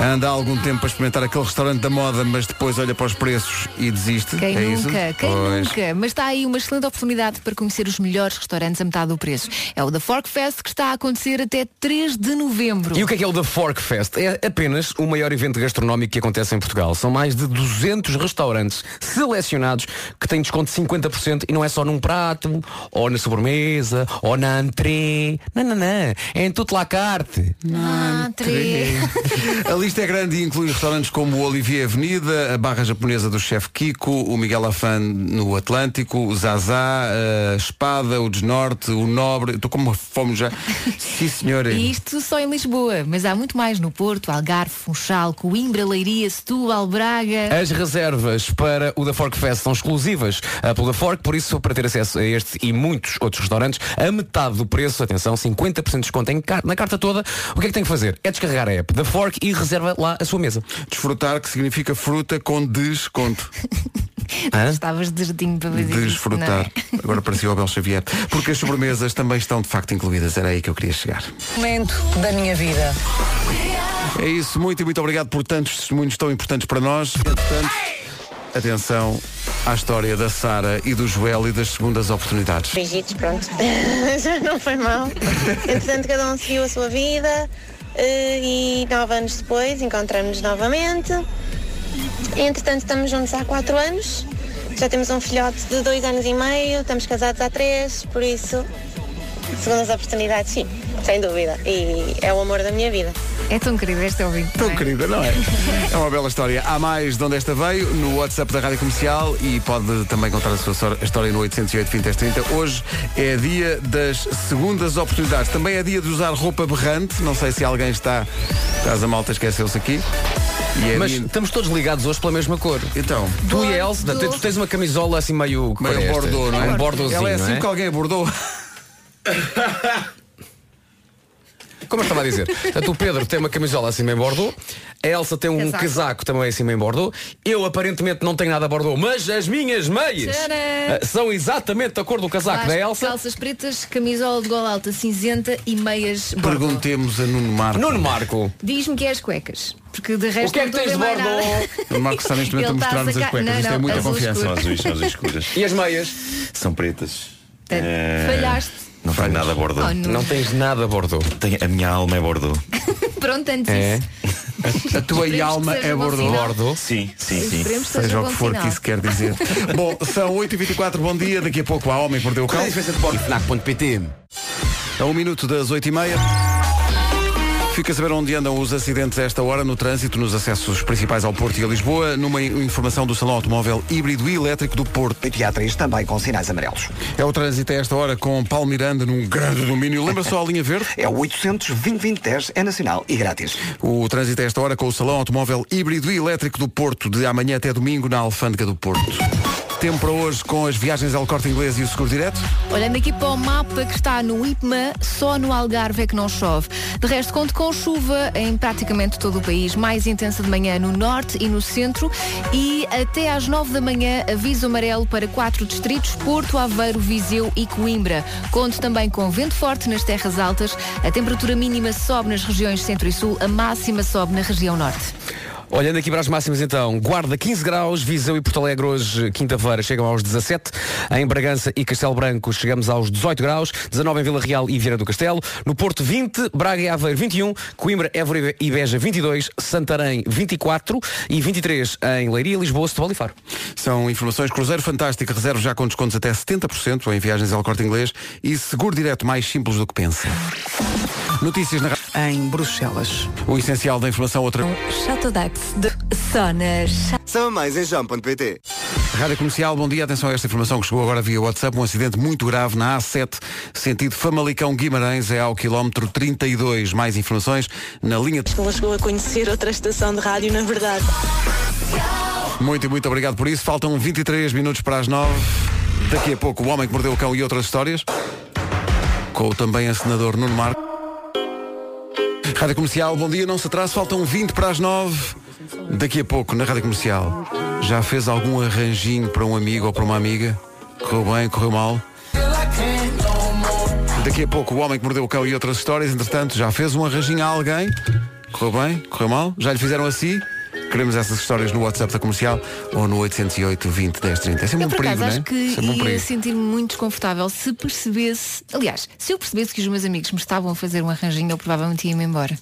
Anda há algum tempo a experimentar aquele restaurante da moda, mas depois olha para os preços e desiste. Quem é isso? nunca, quem Pois. nunca. Mas está aí uma excelente oportunidade para conhecer os melhores restaurantes a metade do preço. É o The Fork Fest que está a acontecer até 3 de novembro. E o que é que é o The Fork Fest? É apenas o maior evento gastronómico que acontece em Portugal. São mais de 200 restaurantes selecionados que têm desconto de 50% e não é só num prato, ou na sobremesa, ou na entrée. Não, não, não. É em tudo la carte. Ah, três. A lista é grande e inclui restaurantes como o Olivier Avenida, a barra japonesa do chefe Kiko, o Miguel Afan no Atlântico, o Zazá, a Espada, o Desnorte, o Nobre. Estou com uma fome já. (laughs) Sim, senhora. E isto só em Lisboa, mas há muito mais no Porto, Algarve, Funchal, Coimbra, Leiria, Setúbal, Braga. As reservas para o The Fork Fest são exclusivas pelo The Fork, por isso, para ter acesso a este e muitos outros restaurantes, a metade do preço, atenção, 50% de desconto em na carta toda, o que é que tem que fazer? É descarregar a app The Fork e reservar reserva lá a sua mesa. Desfrutar, que significa fruta com desconto. (laughs) Estavas dedinho para fazer isso, não Desfrutar. é? Agora parecia o Abel Xavier. Porque as sobremesas também estão de facto incluídas. Era aí que eu queria chegar. Momento da minha vida. É isso, muito e muito obrigado por tantos testemunhos tão importantes para nós. Atenção à história da Sara e do Joel e das segundas oportunidades. Beijitos, pronto. (laughs) Já não foi mal. Entretanto, cada um seguiu a sua vida e nove anos depois encontramos-nos novamente. Entretanto, estamos juntos há quatro anos. Já temos um filhote de dois anos e meio, estamos casados há três, por isso, segundas oportunidades, sim, sem dúvida. E é o amor da minha vida. É tão querido este ouvinte. Tão não é? querida, não é? É uma bela história. Há mais de onde esta veio no WhatsApp da Rádio Comercial e pode também contar a sua história no 808 20 30. Hoje é dia das segundas oportunidades. Também é dia de usar roupa berrante. Não sei se alguém está. Caso a malta esqueceu-se aqui. E é Mas dia- estamos todos ligados hoje pela mesma cor. Então. Tu e a Elsa, tu tens uma camisola assim meio. Meio bordô, não é? Um bordozinho, Ela é assim é? que alguém abordou. (laughs) Como eu estava a dizer, a tu Pedro tem uma camisola assim meio bordô, a Elsa tem um Casaco. casaco, também assim meio bordô, eu aparentemente não tenho nada bordô, mas as minhas meias Tcharam! eh, são exatamente da cor do casaco Vasco, da Elsa. Calças pretas, camisola de gola alta cinzenta e meias bordeaux. Perguntemos a Nuno Marco. Nuno Marco. Diz-me que é as cuecas. Porque de resto que é não que estou tens a de ver mais bordeaux? nada. (laughs) Nuno Marco está neste momento a Ele está a mostrar-nos as sacar- cuecas. Não, Isto é não, muita azul confiança. escuro. São azuis, são azuis escuras. E as meias? São pretas. Portanto, Eh, Falhaste. Não tenho nada a bordo. Oh, não. Não tens nada bordô. Tenho- a minha alma é bordo. (laughs) Pronto, antes É? isso. A tua Esperemos alma seja é bom bordô. sinal. Bordô. Sim, sim, sim. Esperemos que Seja seja o bom que for sinal. que isso quer dizer. (laughs) Bom, são 8h24, bom dia. Daqui a pouco há Homem que Mordeu o Cão. Fnac.pt A um minuto das 8h30. Fica a saber onde andam os acidentes a esta hora no trânsito, nos acessos principais ao Porto e a Lisboa, numa informação do Salão Automóvel Híbrido e Elétrico do Porto. E teatros também com sinais amarelos. É o trânsito a esta hora com Paulo Miranda num grande domínio. Lembra só a linha verde? É o 800 2010 é nacional e grátis. O trânsito a esta hora com o Salão Automóvel Híbrido e Elétrico do Porto, de amanhã até domingo na Alfândega do Porto. Tempo para hoje com as viagens ao Corte Inglês e o Seguro Direto. Olhando aqui para o mapa que está no IPMA, só no Algarve é que não chove. De resto, conto com chuva em praticamente todo o país, mais intensa de manhã no norte e no centro e até às nove da manhã aviso amarelo para quatro distritos, Porto, Aveiro, Viseu e Coimbra. Conto também com vento forte nas terras altas, a temperatura mínima sobe nas regiões centro e sul, a máxima sobe na região norte. Olhando aqui para as máximas então, Guarda 15 graus, Viseu e Porto Alegre hoje, quinta-feira, chegam aos 17, em Bragança e Castelo Branco chegamos aos 18 graus, 19 em Vila Real e Vieira do Castelo, no Porto 20, Braga e Aveiro 21, Coimbra, Évora e Beja 22, Santarém 24 e 23 em Leiria, Lisboa, Setúbal e Faro. São informações Cruzeiro Fantástico, reserva já com descontos até 70% em viagens ao Corte Inglês e seguro direto mais simples do que pensa. Notícias na Em Bruxelas. O essencial da informação outra. Chateau d'Ax de Sonas. Saiba mais em jam.pt. Rádio Comercial, bom dia. Atenção a esta informação que chegou agora via WhatsApp. Um acidente muito grave na A7, sentido Famalicão Guimarães, é ao quilómetro 32. Mais informações na linha. de- Ela chegou a conhecer outra estação de rádio, na verdade. Muito e muito obrigado por isso. Faltam 23 minutos para as 9. Daqui a pouco, o homem que mordeu o cão e outras histórias. Com o também a senador Nuno Marco. Rádio Comercial, bom dia, não se atrase, faltam 20 para as 9. Daqui a pouco, na Rádio Comercial, já fez algum arranjinho para um amigo ou para uma amiga? Correu bem, correu mal? Daqui a pouco, o homem que mordeu o cão e outras histórias, entretanto, já fez um arranjinho a alguém? Correu bem, correu mal? Já lhe fizeram assim? Queremos essas histórias no WhatsApp da Comercial ou no 808 20 10 30. É sempre Eu um por perigo, acaso não é? acho que Sempre um ia perigo. sentir-me muito desconfortável se percebesse. Aliás, se eu percebesse que os meus amigos me estavam a fazer um arranjinho, eu provavelmente ia-me embora.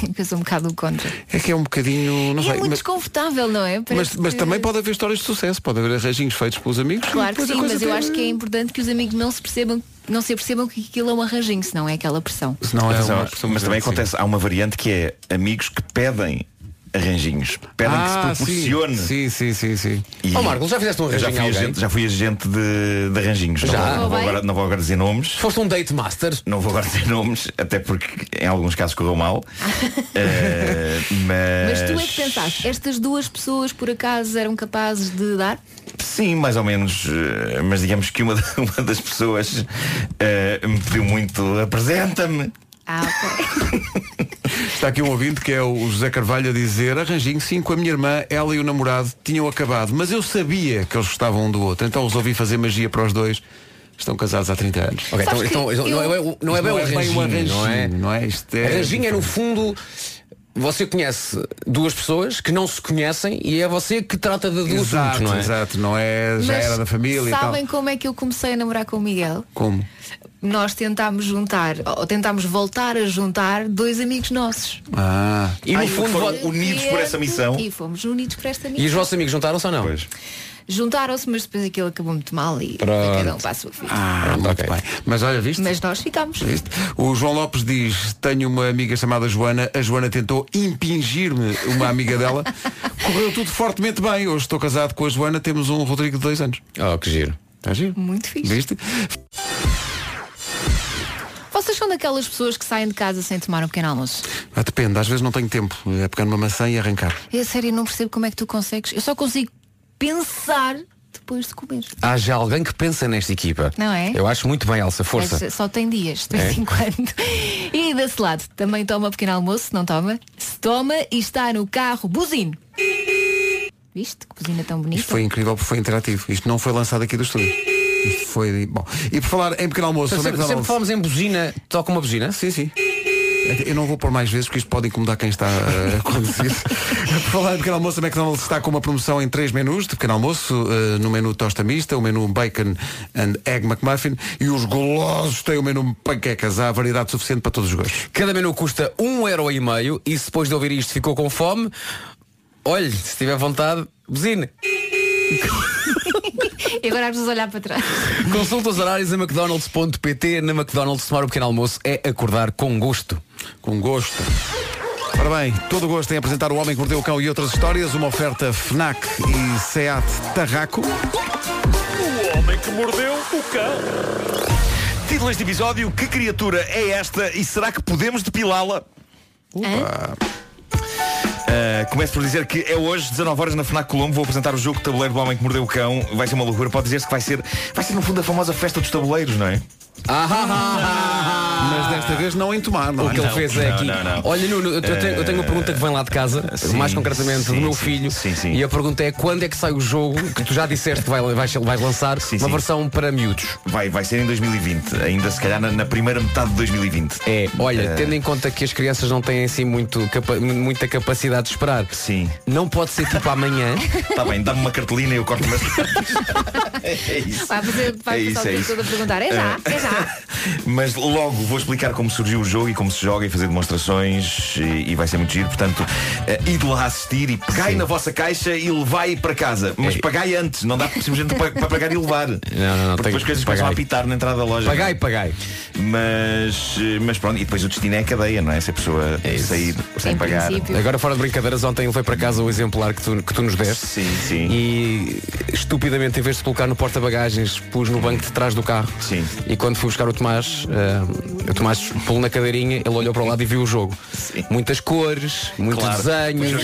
Porque (laughs) eu sou um bocado contra. É que é um bocadinho, não E sei, é muito mas, desconfortável, não é? mas, mas também pode haver histórias de sucesso, pode haver arranjinhos feitos pelos amigos. Claro que sim, mas eu tem- acho que é importante que os amigos não se percebam, não se percebam que aquilo é um arranjinho, senão é aquela pressão. Não é Atenção, uma pressão mas também acontece, há uma variante que é amigos que pedem arranjinhos. Pedem Ah, que se proporcione. Sim, sim, sim, sim. E Ó, Marco, já fizeste um já arranjinho a fui, agente, já fui agente de, de arranjinhos. Não Já? vou- Não, vou agora, não vou agora dizer nomes. Foste um date master? Não vou agora dizer nomes, até porque em alguns casos correu mal. (laughs) Eh, mas... Mas tu é que pensaste, estas duas pessoas por acaso eram capazes de dar? Sim, mais ou menos. eh, Mas digamos que uma, (laughs) uma das pessoas eh, me pediu muito apresenta-me. Ah, (laughs) ok. Está aqui um ouvinte que é o José Carvalho a dizer Arranjinho, sim, com a minha irmã, ela e o namorado tinham acabado, mas eu sabia que eles gostavam um do outro, então resolvi fazer magia para os dois. Estão casados há 30 anos. Ok, então, então, não, é, não é bem o arranjinho, não é? não é? Isto é Arranjinho é no fundo você conhece duas pessoas que não se conhecem e é você que trata de do Exato, não é? exato, não é, já Mas era da família e tal. Sabem como é que eu comecei a namorar com o Miguel? Como? Nós tentámos juntar, ou tentámos voltar a juntar dois amigos nossos. Ah. E no Ai, fundo foram unidos por essa missão. E fomos unidos por esta E missão. os vossos amigos juntaram-se ou não? Juntaram-se, mas depois aquilo acabou muito mal e cada um para a sua vida. Ah, muito bem. Mas olha, viste? Mas nós ficámos. Viste? O João Lopes diz, tenho uma amiga chamada Joana, a Joana tentou impingir-me uma amiga dela. (laughs) Correu tudo fortemente bem. Hoje estou casado com a Joana, temos um Rodrigo de dois anos. Oh, que giro. Está giro? Muito fixe. Viste? Vocês são daquelas pessoas que saem de casa sem tomar um pequeno almoço? Ah, depende, às vezes não tenho tempo. É pegar numa maçã e arrancar. É sério, eu não percebo como é que tu consegues. Eu só consigo pensar depois de comer. Há já alguém que pensa nesta equipa. Não é? Eu acho muito bem, Elsa. Força. Mas só tem dias, de É? vez em quando. E desse lado, também toma pequeno almoço, não toma? Se toma e está no carro, buzino. Viste? Que buzina tão bonita. Isto foi incrível porque foi interativo. Isto não foi lançado aqui do estúdio. Isto foi. Bom. E por falar em pequeno almoço, onde é que Sempre, sempre falamos em buzina, toca uma buzina? Sim, sim. Eu não vou pôr mais vezes porque isto pode incomodar quem está a conduzir. (laughs) Por falar em pequeno almoço, a McDonald's está com uma promoção em três menus de pequeno almoço. eh, no menu tosta mista, o menu bacon and egg McMuffin e os golosos têm o menu panquecas. Há variedade suficiente para todos os gostos. Cada menu custa um euro e meio e se depois de ouvir isto ficou com fome, olhe, se tiver vontade, buzina. (laughs) E agora vamos olhar para trás. Consulta os horários em mcdonalds.pt. Na McDonald's tomar o pequeno almoço é acordar com gosto. Com gosto. Ora bem, todo o gosto em apresentar o Homem que Mordeu o Cão e outras histórias, uma oferta FNAC e SEAT Tarraco. O homem que mordeu o cão. Título deste episódio, que criatura é esta e será que podemos depilá-la? Uh, começo por dizer que é hoje, 19 horas na FNAC Colombo, vou apresentar o jogo de tabuleiro do Homem que Mordeu o Cão. Vai ser uma loucura. Pode dizer-se que vai ser, vai ser no fundo a famosa festa dos tabuleiros, não é? Mas desta vez não em tomar, não O é? que ele Não. fez é não, aqui. não. Olha, Nuno, eu, tenho, eu tenho uma pergunta que vem lá de casa, sim, mais concretamente do sim, meu sim, filho. sim, sim. E a pergunta é quando é que sai o jogo que tu já disseste que vai, vais, vais lançar Sim, uma sim. versão para miúdos. Vai, vai ser em 2020, ainda se calhar na, na primeira metade de 2020. É, olha, Eh, tendo em conta que as crianças não têm assim muito capa- muita capacidade de esperar, Sim. não pode ser tipo amanhã. Está (laughs) bem, dá-me uma cartolina e eu corto umas (laughs) É isso. Vai fazer, vai É isso, é isso. todo a perguntar. É já, é já. (laughs) Mas logo vou explicar como surgiu o jogo e como se joga e fazer demonstrações e, e vai ser muito giro. Portanto, eh, ide lá assistir e pegai na vossa caixa e levai para casa. Mas É. pagai antes, não dá simplesmente para, para pagar e levar. Não, não, não, Porque as coisas começam a apitar na entrada da loja. Pagai, pagai. Mas, eh, mas pronto, e depois o destino é a cadeia, não é? Se a pessoa É isso. sair sem Em pagar. princípio. Agora fora de brincadeiras, ontem levei para casa o exemplar que tu, que tu nos deste. Sim, sim. E estupidamente, em vez de colocar no porta-bagagens, pus no banco de trás do carro. Sim. E quando fui buscar o Tomás, eh, o Tomás pulou na cadeirinha, ele olhou para o lado e viu o jogo. Sim. Muitas cores, muitos Claro. desenhos.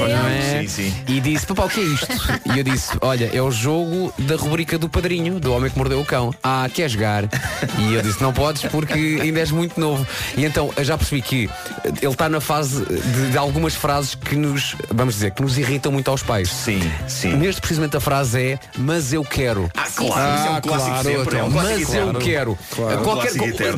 É? Sim, sim. E disse, papá, o que é isto? E eu disse, olha, é o jogo da rubrica do padrinho, do homem que mordeu o cão. Ah, quer jogar? E eu disse, não podes porque ainda és muito novo. E então eu já percebi que ele está na fase de, de algumas frases que nos, vamos dizer, que nos irritam muito aos pais. Sim, sim. Neste precisamente a frase é, mas eu quero. Ah, claro, isso é um clássico claro, sempre. É um então. clássico Mas eu quero. Claro. Qualquer,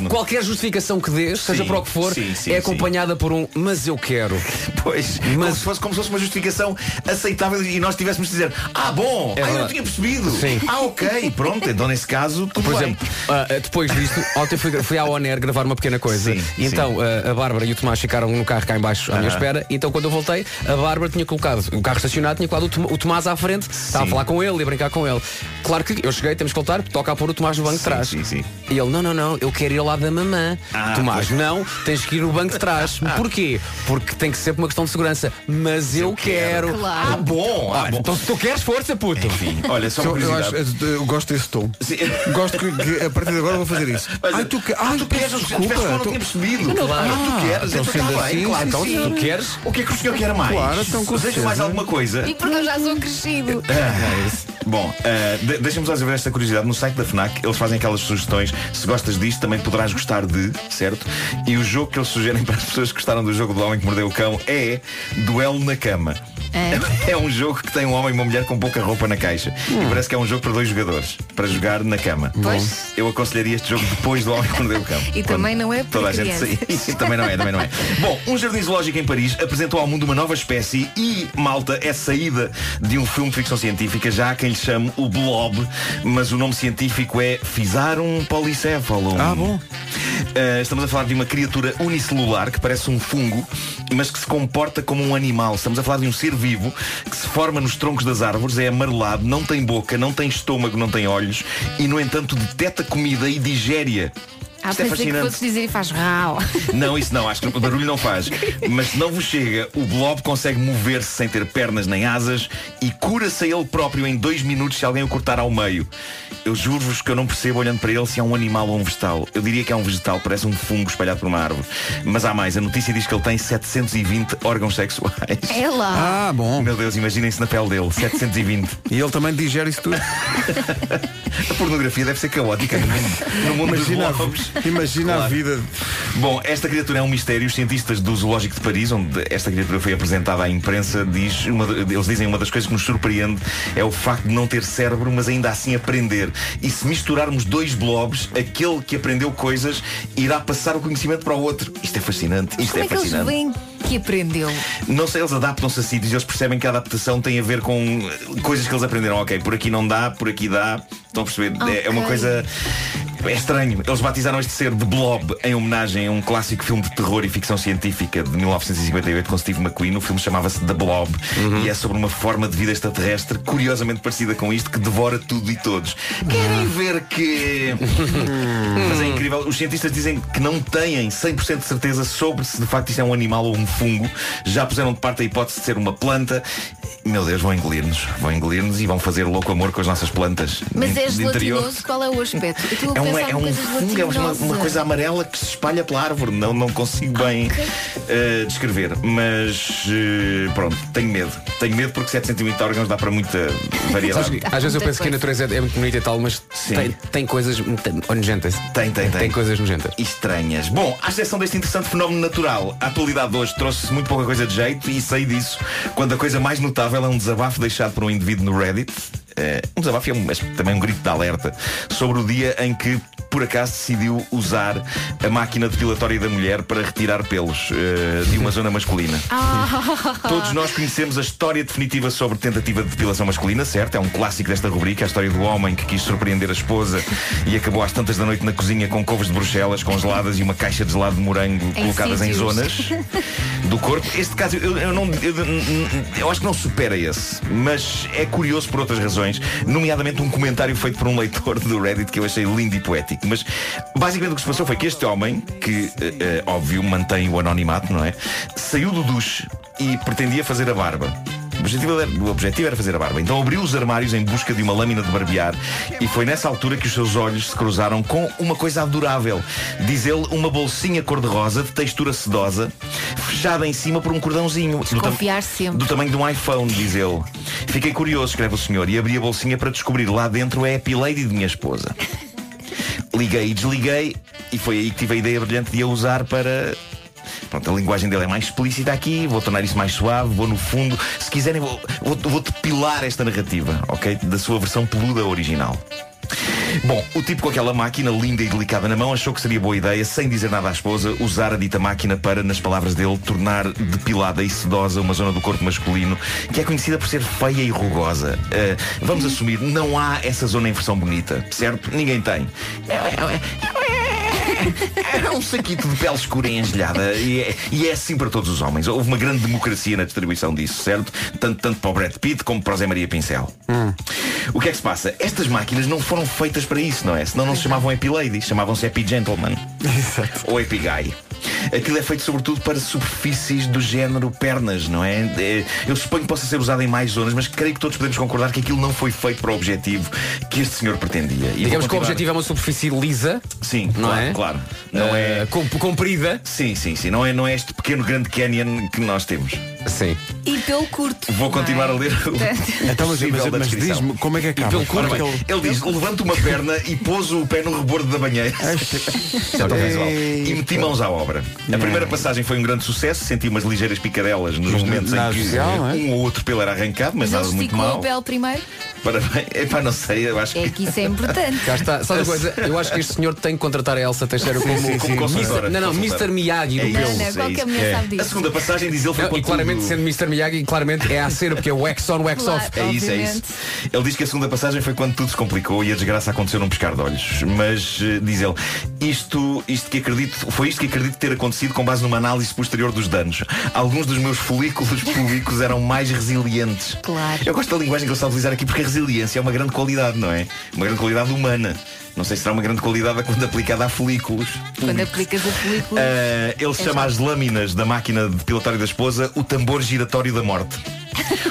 qualquer justificação que dês, seja para o que for, sim, sim, é sim. acompanhada por um mas eu quero. Pois, como, Mas- se fosse, como se fosse uma justificação aceitável e nós tivéssemos de dizer Ah, bom, É ah, eu não tinha percebido Sim. Ah, ok, pronto, então nesse caso tudo Por bem. exemplo, ah, ah, depois disto, ontem fui, fui à ONER gravar uma pequena coisa. Sim, E então ah, a Bárbara e o Tomás ficaram no carro cá em baixo à minha Aham. espera. E então quando eu voltei, a Bárbara tinha colocado o carro estacionado, tinha colocado o, Tom- o Tomás à frente, estava a falar com ele e a brincar com ele. Claro que eu cheguei, temos que voltar, toca a pôr o Tomás no banco de trás. sim, sim. E ele, não, não, não, eu quero ir ao lado da mamã. Ah, Tomás, pois. não, tens que ir no banco de trás. (laughs) Porquê? Porque tem que ser por uma questão de segurança. Mas eu, eu quero. quero. Claro. Ah, bom, ah, Ah, bom. então se tu queres, força, puto. Enfim, olha, só (laughs) uma Eu, acho- curiosidade. eu gosto desse tom. Sim. Gosto que, que a partir de agora vou fazer isso. Mas, Ai, tu, que, ah, ai, tu queres, desculpa. desculpa, eu não tu- tinha percebido. Não, claro. ah, tu queres, então então bem, assim, claro. sim, Então, sim. se tu queres, o que é que o senhor quer mais? Claro, então, com certeza. mais alguma coisa? E porque eu já sou crescido. (laughs) Ah, Bom, eh, de- deixa-me só esta curiosidade. No site da FNAC eles fazem aquelas sugestões. Se gostas disto, também poderás gostar de, certo? E o jogo que eles sugerem (laughs) para as pessoas que gostaram do jogo do Homem que Mordeu o Cão é Duelo na Cama. É um jogo que tem um homem e uma mulher com pouca roupa na caixa. E parece que é um jogo para dois jogadores, para jogar na cama. Pois. Eu aconselharia este jogo depois do Homem que Mordeu o Cão. (laughs) E também não é para Toda a gente sair. (laughs) também não é, também não é. Bom, um jardim zoológico em Paris apresentou ao mundo uma nova espécie e, malta, é saída de um filme de ficção científica, já há quem lhe chame o Blob, mas o nome científico é Fisarum polycephalum. Ah, bom. Uh, estamos a falar de uma criatura unicelular que parece um fungo, mas que se comporta como um animal. Estamos a falar de um ser vivo que se forma nos troncos das árvores, é amarelado, não tem boca, não tem estômago, não tem olhos e, no entanto, detecta comida e digere. Ah, Isto é que fascinante. fosses dizer e faz rau. (laughs) Não, isso não, acho que o barulho não faz. (laughs) Mas se não vos chega, o blob consegue mover-se sem ter pernas nem asas e cura-se a ele próprio em dois minutos se alguém o cortar ao meio. Eu juro-vos que eu não percebo olhando para ele se é um animal ou um vegetal. Eu diria que é um vegetal, parece um fungo espalhado por uma árvore. Mas há mais, a notícia diz que ele tem 720 órgãos sexuais. É lá. Ah, bom. Meu Deus, imaginem-se na pele dele, 720. E ele também digere isso tudo. (laughs) A pornografia deve ser caótica no mundo, no mundo Imagina, dos blobs. A, (laughs) imagina a Claro. vida. Bom, esta criatura é um mistério. Os cientistas do Zoológico de Paris, onde esta criatura foi apresentada à imprensa, diz uma, eles dizem uma das coisas que nos surpreende é o facto de não ter cérebro, mas ainda assim aprender. E se misturarmos dois blobs, aquele que aprendeu coisas irá passar o conhecimento para o outro. Isto é fascinante. Isto Como é é que eles fascinante. Que aprendeu? Não sei, eles adaptam-se a sítios e eles percebem que a adaptação tem a ver com coisas que eles aprenderam. Ok, por aqui não dá, por aqui dá. Estão a perceber? É- É uma coisa. É estranho. Eles batizaram este ser de Blob em homenagem a um clássico filme de terror e ficção científica de 1958 com Steve McQueen. O filme chamava-se The Blob e é sobre uma forma de vida extraterrestre curiosamente parecida com isto que devora tudo e todos. Querem ver que. (laughs) Mas é incrível. Os cientistas dizem que não têm 100% de certeza sobre se de facto isto é um animal ou um fungo. Já puseram de parte a hipótese de ser uma planta. Meu Deus, vão engolir-nos. Vão engolir-nos e vão fazer louco amor com as nossas plantas. Mas de- é de interior. gelatinoso, qual é o aspecto? É, um, pensar é um coisas fungo, é uma, uma coisa amarela que se espalha pela árvore. Não, não consigo bem eh, descrever. Mas eh, pronto, tenho medo. Tenho medo porque 720 órgãos dá para muita variedade. Às vezes eu penso que a natureza é, é muito bonita e tal, mas tem, tem coisas nojentas. Tem, tem, tem. Tem coisas nojentas. estranhas. Bom, à exceção deste interessante fenómeno natural, a atualidade de hoje trouxe muito pouca coisa de jeito e sei disso quando a coisa mais notável é um desabafo deixado por um indivíduo no Reddit. Eh, um desabafo um- mas também um grito de alerta sobre o dia em que por acaso decidiu usar a máquina depilatória da mulher para retirar pelos eh, de uma zona masculina. (laughs) Ah. Todos nós conhecemos a história definitiva sobre tentativa de depilação masculina, certo? É um clássico desta rubrica, a história do homem que quis surpreender a esposa e acabou às tantas da noite na cozinha com couves de Bruxelas congeladas e uma caixa de gelado de morango Em colocadas em sítios. zonas do corpo. Este caso eu, eu não eu, eu acho que não supera esse, mas é curioso por outras razões, nomeadamente um comentário feito por um leitor do Reddit que eu achei lindo e poético. Mas basicamente o que se passou foi que este homem, que eh, eh, óbvio mantém o anonimato, não é? Saiu do duche e pretendia fazer a barba. O objetivo, era, o objetivo era fazer a barba. Então abriu os armários em busca de uma lâmina de barbear e foi nessa altura que os seus olhos se cruzaram com uma coisa adorável. Diz ele, uma bolsinha cor-de-rosa de textura sedosa, fechada em cima por um cordãozinho. Do, tam- Confiar sempre. do tamanho de um iPhone, diz ele. Fiquei curioso, escreve o senhor, e abri a bolsinha para descobrir lá dentro a Happy Lady de minha esposa. (laughs) Liguei e desliguei e foi aí que tive a ideia brilhante de a usar para. Pronto, a linguagem dele é mais explícita aqui, vou tornar isso mais suave, vou no fundo. Se quiserem, vou, vou, vou depilar esta narrativa, ok? Da sua versão peluda original. Bom, o tipo com aquela máquina linda e delicada na mão achou que seria boa ideia, sem dizer nada à esposa, usar a dita máquina para, nas palavras dele, tornar depilada e sedosa uma zona do corpo masculino que é conhecida por ser feia e rugosa. Ah, vamos assumir, não há essa zona em versão bonita, certo? Ninguém tem. É um saquito de pele escura e engelhada e é, e é assim para todos os homens. Houve uma grande democracia na distribuição disso, certo? Tanto, tanto para o Brad Pitt como para o Zé Maria Pincel. O que é que se passa? Estas máquinas não foram feitas para isso, não é? Senão não se chamavam Ladies, chamavam-se Happy Gentleman. (laughs) Ou Happy Guy. Aquilo é feito sobretudo para superfícies do género pernas, não é? É, Eu suponho que possa ser usado em mais zonas, mas creio que todos podemos concordar que aquilo não foi feito para o objetivo que este senhor pretendia. E Digamos que o continuar- objetivo é uma superfície lisa. Sim, não claro, é? claro. Não Eh, é com- comprida. Sim, sim, sim. Não é, não é este pequeno grande canyon que nós temos. Sim. E pelo curto. Vou não é? continuar a ler (laughs) o Então, mas, mas, mas diz-me como é que E acaba? pelo Ora corpo, bem, ele diz, levanta uma perna e pôs o pé no rebordo da banheira. (laughs) E meti mãos à obra. A primeira passagem foi um grande sucesso, senti umas ligeiras picadelas nos Mas momentos na em que não é? um ou outro pelo era arrancado, mas Mas nada muito mal. a pele primeiro. Parabéns. (laughs) Epá, não sei, eu acho É que. que isso é importante. Cá está. Sabe uma coisa? Eu acho que este senhor tem que contratar a Elsa Teixeira como, sim, como consultora. Não, não. Mr. Miyagi do É pelo. isso, Não, é qualquer sabe A segunda passagem diz ele foi Não, e quando claramente tudo- sendo Mr. Miyagi, claramente é a ser porque é wax on, wax Claro. off. É isso, é isso. Ele diz que a segunda passagem foi quando tudo se complicou e a desgraça aconteceu num pescar de olhos. Mas, eh, diz ele, isto, isto que acredito, foi isto que acredito ter acontecido com base numa análise posterior dos danos. Alguns dos meus folículos (laughs) públicos eram mais resilientes. Claro. Eu gosto da linguagem que ele está a utilizar aqui porque a resiliência é uma grande qualidade, não é? Uma grande qualidade humana. Não sei se será uma grande qualidade quando aplicada a folículos. Quando aplicas a película. Eh, ele chama já. as lâminas da máquina de pilotário da esposa o tambor giratório da morte.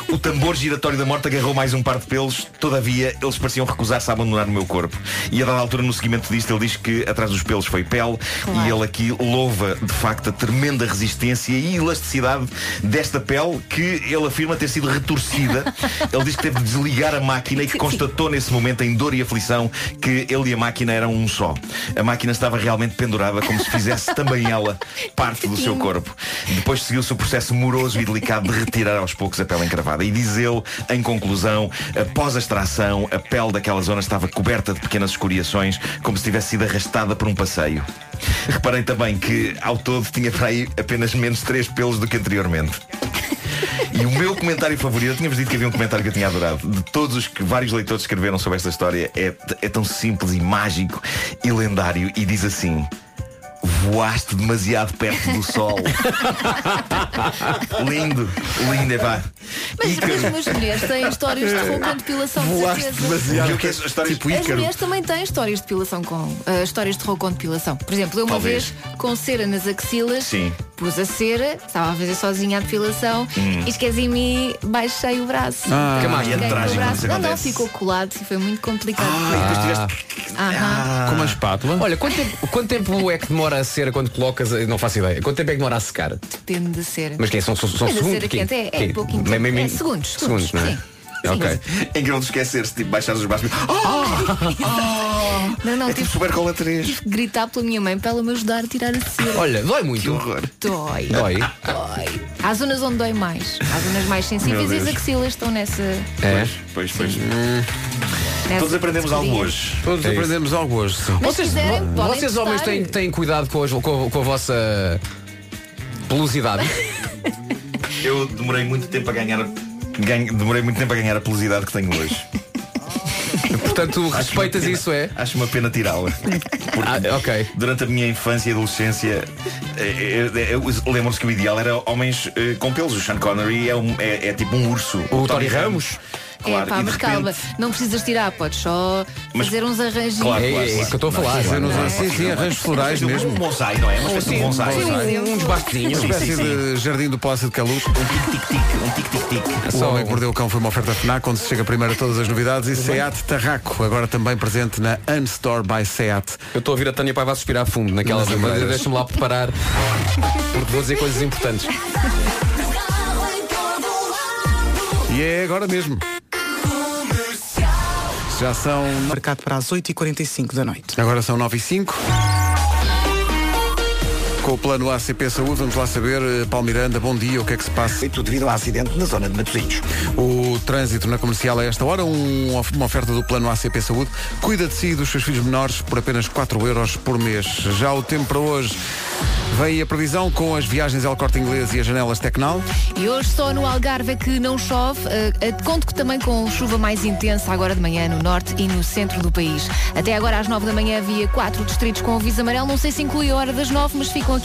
O tambor giratório da morte agarrou mais um par de pelos, todavia eles pareciam recusar-se a abandonar o meu corpo. E a dada altura, no seguimento disto, ele diz que atrás dos pelos foi pele e ele aqui louva de facto a tremenda resistência e elasticidade desta pele que ele afirma ter sido retorcida. (laughs) Ele diz que teve de desligar a máquina e que constatou nesse momento em dor e aflição que ele e a máquina eram um só. A máquina estava realmente pendurada como se fizesse (laughs) também ela parte do seu corpo. Depois seguiu-se o processo moroso e delicado de retirar aos poucos a pele encravada. E diz ele, em conclusão, após a extração, a pele daquela zona estava coberta de pequenas escoriações, como se tivesse sido arrastada por um passeio. Reparei também que, ao todo, tinha para aí apenas menos três pelos do que anteriormente. E o meu comentário favorito, eu tinha-vos dito que havia um comentário que eu tinha adorado, de todos os que vários leitores escreveram sobre esta história, é, é tão simples e mágico e lendário e diz assim. Voaste demasiado perto do sol. (laughs) lindo, lindo, é pá. Mas, as mulheres têm histórias de terror com depilação, de Voaste certeza. demasiado. O que é as histórias Tipo As Ícaro. mulheres também têm histórias de depilação com ah, histórias de terror com depilação. Por exemplo, eu uma Talvez. vez com cera nas axilas, Sim. pus a cera, estava a fazer sozinha a depilação Hum. e esqueci-me e baixei o braço. Ah. Que mais? É trágico braço. isso Não, não, acontece. ficou colado e foi muito complicado. Ah, e depois tiveste. Aham. Com uma espátula. Olha, quanto tempo, quanto tempo é que demora a cera quando colocas? Não faço ideia. Quanto tempo é que demora a secar? Depende da cera. Mas que é? São, são, são segundos? cera quente é- é Quê? pouquinho meio- É segundos, Segundos, segundos, não é? sim. Ok. (laughs) É que não te esqueceres, tipo, baixares os braços. (laughs) Não, não, É tive tipo Super Cola 3. que gritar pela minha mãe para ela me ajudar a tirar a cera. Olha, dói Que muito. horror. Dói. Dói. Dói. Há zonas onde dói mais. Há zonas mais sensíveis e as axilas estão nessa. É. Pois, pois. nessa Todos aprendemos algo hoje. Todos É isso. aprendemos algo hoje. sim. Mas Vocês, se quiserem, vo- podem vocês homens têm, têm cuidado com, as- com, com a vossa pelosidade. (laughs) Eu demorei muito tempo a ganhar. ganho- demorei muito tempo a ganhar a pelosidade que tenho hoje. (laughs) Portanto, respeitas pena- isso, é? Acho uma pena tirá-la. Ah, ok. Durante a minha infância e adolescência, eh, eh, eu- eu- lembro-se que o ideal era homens eh, com pelos. O Sean Connery é, um- é- é tipo um urso. O Tony Ramos? Claro, é pá, mas repente- calma, não precisas tirar, podes só Mas- fazer uns arranjinhos. Claro, É, claro, é isso claro. que eu estou a falar. Fazer uns é? sim, sim, arranjos florais Um mesmo. bonsai, não é? Uma espécie de um bonsai. Um- uns bastinhos. Uma espécie de jardim do Palácio de Caluco. Um tic-tic-tic, um tic-tic-tic. O Homem que Mordeu o Cão foi uma oferta FNAC, onde se chega primeiro a todas as novidades. E Seat Tarraco, agora também presente na Unstore by Seat. Eu estou a ouvir a Tânia Paiva a suspirar fundo naquela madeiras. deixa-me lá preparar. Porque vou dizer coisas importantes. E é agora mesmo. Já são. Marcado para as 8h45 da noite. Agora são 9 e 5. Com o plano ACP Saúde, vamos lá saber, eh, Paulo Miranda, bom dia, o que é que se passa? Feito devido ao acidente na zona de Matosinhos. O trânsito na comercial a esta hora, um- uma oferta do plano ACP Saúde. Cuida de si e dos seus filhos menores por apenas 4 euros por mês. Já o tempo para hoje vem a previsão com as viagens El Corte Inglês e as janelas Tecnal. E hoje só no Algarve é que não chove. Uh, conto que também com chuva mais intensa agora de manhã no norte e no centro do país. Até agora às 9 da manhã havia quatro distritos com aviso amarelo. Não sei se inclui a hora das 9, mas ficam aqui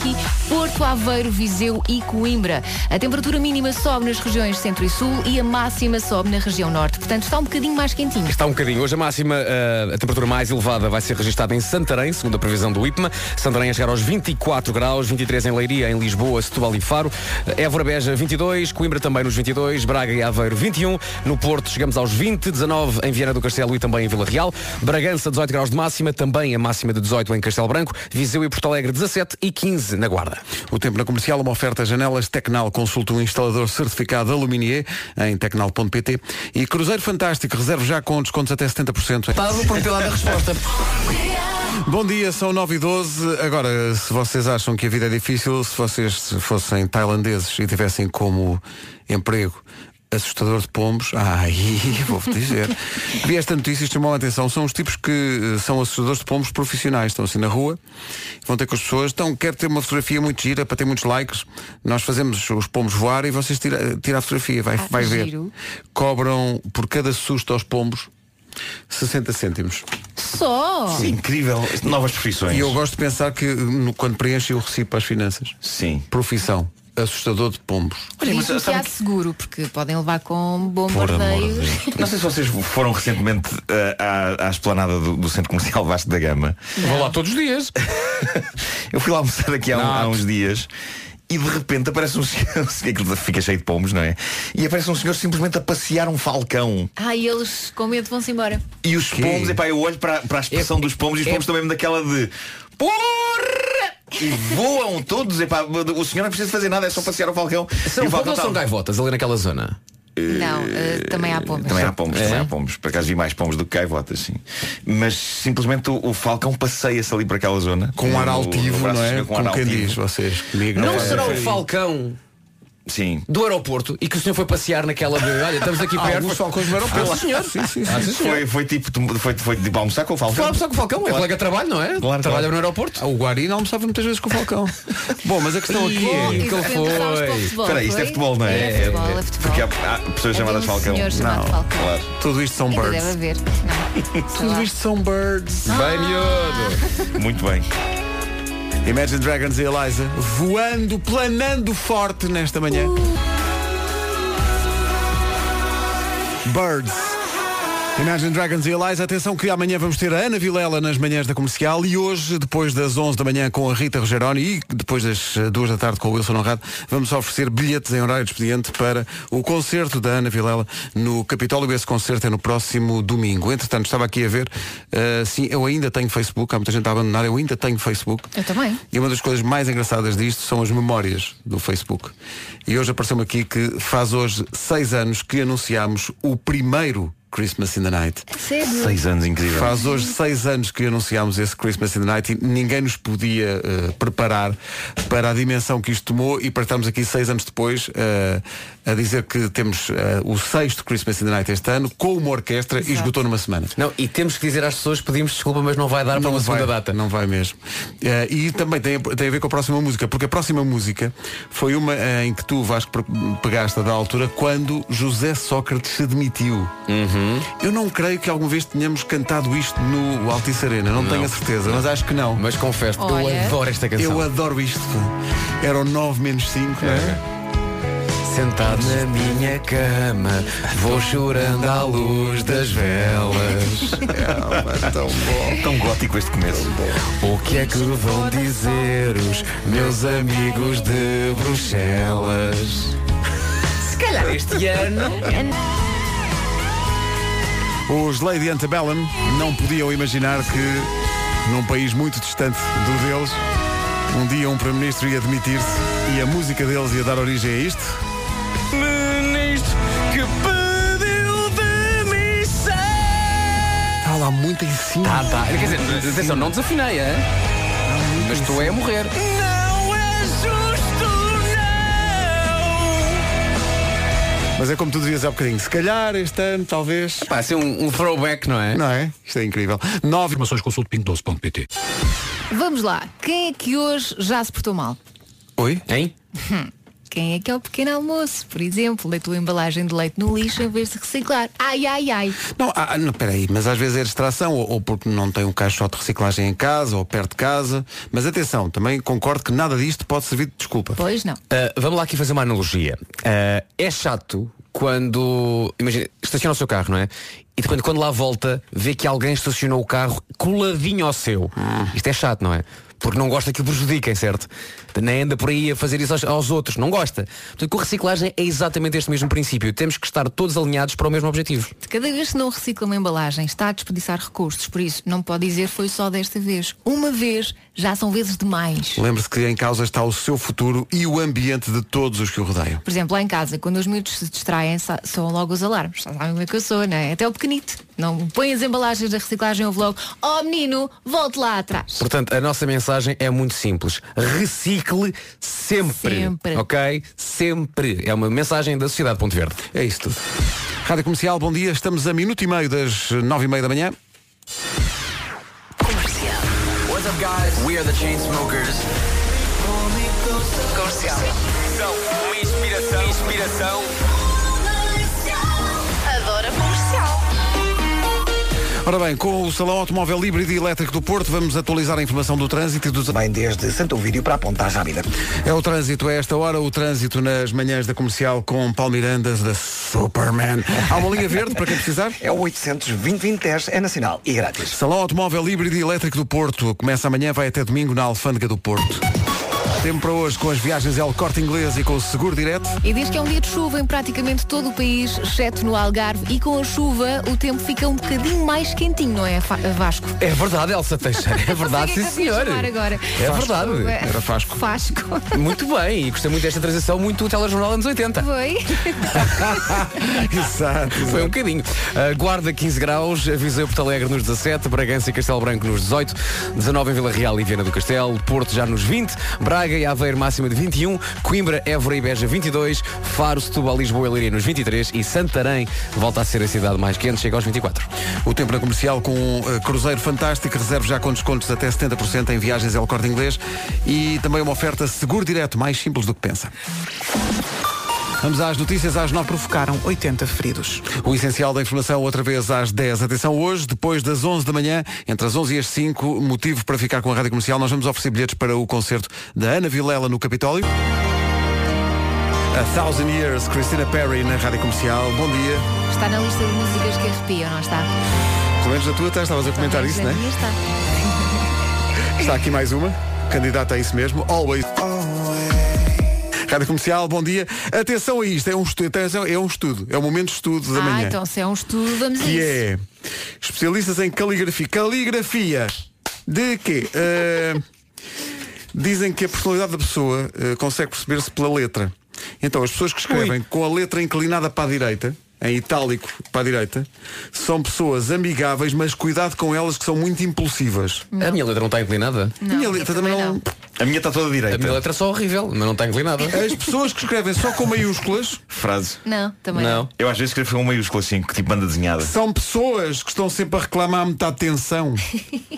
Porto, Aveiro, Viseu e Coimbra. A temperatura mínima sobe nas regiões centro e sul e a máxima sobe na região norte. Portanto, está um bocadinho mais quentinho. Está um bocadinho. Hoje a máxima, eh, a temperatura mais elevada vai ser registrada em Santarém, segundo a previsão do IPMA. Santarém a chegar aos 24 graus. graus, 23 em Leiria, em Lisboa, Setúbal e Faro. Évora Beja 22, Coimbra também nos 22, Braga e Aveiro 21. No Porto chegamos aos 20, 19 em Viana do Castelo e também em Vila Real. Bragança 18 graus de máxima, também a máxima de 18 em Castelo Branco. Viseu e Porto Alegre 17 e 15 na Guarda. O tempo na comercial, uma oferta janelas Tecnal. Consulta um instalador certificado Aluminier em tecnal.pt. E Cruzeiro Fantástico, reserve já com descontos até 70%. Estava dado a resposta. Bom dia, são 9 e 12. Agora, se vocês acham que a vida é difícil, se vocês fossem tailandeses e tivessem como emprego assustador de pombos, ai, (laughs) vou-vos dizer. Vi esta notícia e chamou a atenção. São os tipos que eh, são assustadores de pombos profissionais. Estão assim na rua, vão ter com as pessoas. Então, quero ter uma fotografia muito gira para ter muitos likes. Nós fazemos os pombos voar e vocês tiram tira a fotografia, vai, Ah, vai ver. giro. Cobram por cada susto aos pombos 60 cêntimos. Só! Sim, incrível. Novas profissões. E eu gosto de pensar que no- quando preenche o recibo para as finanças. Sim. Profissão. Assustador de pombos. Por isso que há seguro, porque podem levar com bombardeios. (laughs) Não sei se vocês foram recentemente eh, à, à esplanada do, do Centro Comercial Vasco da Gama. Vou lá todos os dias. (laughs) Eu fui lá almoçar aqui há, um- há uns dias e de repente aparece um senhor, (laughs) aquilo fica cheio de pomos, não é? E aparece um senhor simplesmente a passear um falcão. Ah, e eles com medo vão-se embora. E os pomos, epá, eu olho para, para a expressão dos pomos e os pomos estão mesmo daquela de Porra! E voam todos, epá, o senhor não precisa fazer nada, é só passear o falcão. São e o falcão ou são gaivotas ali naquela zona? Não, eh, também há pombos. Também há pombos, É? também há pombos. Por acaso vi mais pombos do que gaivotas, sim. Mas simplesmente o, o falcão passeia-se ali para aquela zona. Com um ar altivo, não é? com Como quem altivo. diz, vocês comigo. Não é? será o Falcão Sim. do aeroporto e que o senhor foi passear naquela de olha, estamos aqui Há (laughs) perto. alguns falcões do aeroporto. Ah, senhor. Sim, sim, sim. Ah, sim. Foi, foi tipo, foi, foi tipo almoçar com o falcão. Foi almoçar com o Falcão, é colega de trabalho, não é? Claro, Trabalha claro. no aeroporto. Ah, O Guarino almoçava muitas vezes com o Falcão. (laughs) Bom, mas a questão aqui é. Que ele foi. futebol, Espera isto é futebol, não é? É futebol, é futebol. Porque há, há pessoas Havia chamadas um falcão. senhor chamado Não. Falcão. Claro. Tudo isto são birds. deve haver. Não. Sei (laughs) Tudo isto são birds. Bem miúdo. Muito bem. Imagine Dragons e Eliza voando, planando forte nesta manhã. Birds. Imagine Dragons e Eliza, atenção que amanhã vamos ter a Ana Vilela nas manhãs da comercial e hoje, depois das 11 da manhã com a Rita Rogeroni e depois das 2 da tarde com o Wilson Honrado, vamos oferecer bilhetes em horário de expediente para o concerto da Ana Vilela no Capitólio. Esse concerto é no próximo domingo. Entretanto, estava aqui a ver, eh, sim, eu ainda tenho Facebook, há muita gente a abandonar, eu ainda tenho Facebook. Eu também. E uma das coisas mais engraçadas disto são as memórias do Facebook. E hoje apareceu-me aqui que faz hoje seis anos que anunciámos o primeiro Christmas in the Night. Sério? Seis anos, incrível. Faz hoje seis anos que anunciámos esse Christmas in the Night e ninguém nos podia eh, preparar para a dimensão que isto tomou e para estarmos aqui seis anos depois eh, a dizer que temos eh, o sexto Christmas in the Night este ano com uma orquestra e esgotou numa semana. Não, e temos que dizer às pessoas, pedimos desculpa, mas não vai dar para uma vai, segunda data. Não vai mesmo. E também tem, tem a ver com a próxima música, porque a próxima música foi uma em que tu, Vasco, pe- pegaste da altura quando José Sócrates se demitiu. Eu não creio que alguma vez tenhamos cantado isto no Altice Arena, não, tenho a certeza, mas acho que não. Mas confesso, eu adoro esta canção. Eu adoro isto. Era o 9 menos 5, não é? Sentado na minha cama, vou chorando à luz das velas. É, tão bom. Tão gótico este começo. O que é que vão dizer os meus amigos de Bruxelas? Se calhar este ano. Os Lady Antebellum não podiam imaginar que, num país muito distante do deles, um dia um Primeiro-Ministro ia demitir-se e a música deles ia dar origem a isto. Ministro que pediu demissão. Está lá muito em cima. Tá, tá. Quer dizer, atenção, não desafinei, hein? Mas tu é a morrer. Não Mas é como tu dizias há bocadinho, se calhar este ano, talvez. Pá, ser um, um throwback, não é? Não é? Isto é incrível. Nove Informações consulte ping12.pt Vamos lá. Quem é que hoje já se portou mal? Oi? Hein? Quem é que é o pequeno almoço? Por exemplo, deitou a embalagem de leite no lixo em vez de reciclar. Ai, ai, ai. Não, ah, não, peraí, mas às vezes é distração, ou, ou porque não tem um caixote de reciclagem em casa, ou perto de casa. Mas atenção, também concordo que nada disto pode servir de desculpa. Pois não. Uh, vamos lá aqui fazer uma analogia. Uh, é chato quando. Imagina, estaciona o seu carro, não é? E de quando, quando lá volta, vê que alguém estacionou o carro coladinho ao seu. Isto é chato, não é? Porque não gosta que o prejudiquem, certo? Nem anda por aí a fazer isso aos, aos outros, não gosta. Portanto, com a reciclagem é exatamente este mesmo princípio. Temos que estar todos alinhados para o mesmo objetivo. Cada vez que não recicla uma embalagem, está a desperdiçar recursos. Por isso, não pode dizer foi só desta vez. Uma vez já são vezes demais. Lembre-se que em causa está o seu futuro e o ambiente de todos os que o rodeiam. Por exemplo, lá em casa, quando os miúdos se distraem, soam logo os alarmes. Já sabem como é que eu sou, não é? Até o pequenito. Não põe as embalagens da reciclagem, ouve logo, oh menino, volte lá atrás. Portanto, a nossa mensagem é muito simples. Recicle sempre. Sempre. Ok? Sempre. É uma mensagem da Sociedade Ponto Verde. É isso tudo. Rádio Comercial, bom dia. Estamos a minuto e meio das nove e meia da manhã. What's up, guys? We are the Chainsmokers. Comercial. São uma inspiração. Inspiração. Ora bem, com o Salão Automóvel Híbrido e Elétrico do Porto, vamos atualizar a informação do trânsito e dos... Bem, desde Santo Ovídio para a Ponta Rábida. É o trânsito a esta hora, o trânsito nas manhãs da comercial com Paulo Mirandas da Superman. Há uma linha verde para quem precisar? É o 800 2010 é nacional e grátis. Salão Automóvel Híbrido e Elétrico do Porto. Começa amanhã, vai até domingo na Alfândega do Porto. Tempo para hoje com as viagens El Corte Inglês e com o Seguro Direto. E diz que é um dia de chuva em praticamente todo o país, exceto no Algarve, e com a chuva o tempo fica um bocadinho mais quentinho, não é, Vasco? É verdade, Elsa Teixeira. É verdade, sim é que eu senhor. agora. É verdade. Era Fasco. Fasco. Muito bem, e gostei muito desta transição, muito o telejornal anos 80. Foi? (laughs) Exato. Foi um bocadinho. Uh, Guarda 15 graus, Viseu Porto Alegre nos 17, Bragança e Castelo Branco nos 18, 19 em Vila Real e Viana do Castelo, Porto já nos 20, Braga e Aveiro máxima de 21, Coimbra, Évora e Beja 22, Faro, Setúbal, Lisboa e Leiria nos 23 e Santarém volta a ser a cidade mais quente, chega aos 24. O tempo na comercial com um eh, cruzeiro fantástico, reserve já com descontos até 70% em viagens El Corte Inglês e também uma oferta seguro direto, mais simples do que pensa. Vamos às notícias às 9. Provocaram 80 feridos. O essencial da informação outra vez às 10. Atenção, hoje, depois das 11 da manhã, entre as 11 e as 5, motivo para ficar com a Rádio Comercial, nós vamos oferecer bilhetes para o concerto da Ana Vilela no Capitólio. A Thousand Years, Christina Perry na Rádio Comercial. Bom dia. Está na lista de músicas que arrepiam, não está? Pelo menos na tua estás, estavas a comentar isso, não é? está. Está aqui mais uma. Candidata a isso mesmo. Always. Rádio Comercial, bom dia. Atenção a isto, é um estudo, atenção, é um estudo, é o momento de estudo da Ah, manhã. então se é um estudo, vamos que é especialistas em caligrafia. Caligrafia de quê? Uh, dizem que a personalidade da pessoa uh, consegue perceber-se pela letra. Então, as pessoas que escrevem com a letra inclinada para a direita, em itálico para a direita, são pessoas amigáveis, mas cuidado com elas que são muito impulsivas. A minha letra não está inclinada. Não, minha letra também não. A minha está toda A direita. minha letra é só horrível, mas não está inclinada. (laughs) As pessoas que escrevem só com maiúsculas Frase. Não, também Não. não. Eu às vezes escrevo um maiúsculo assim, que tipo banda desenhada. são pessoas que estão sempre a reclamar muita atenção. (laughs)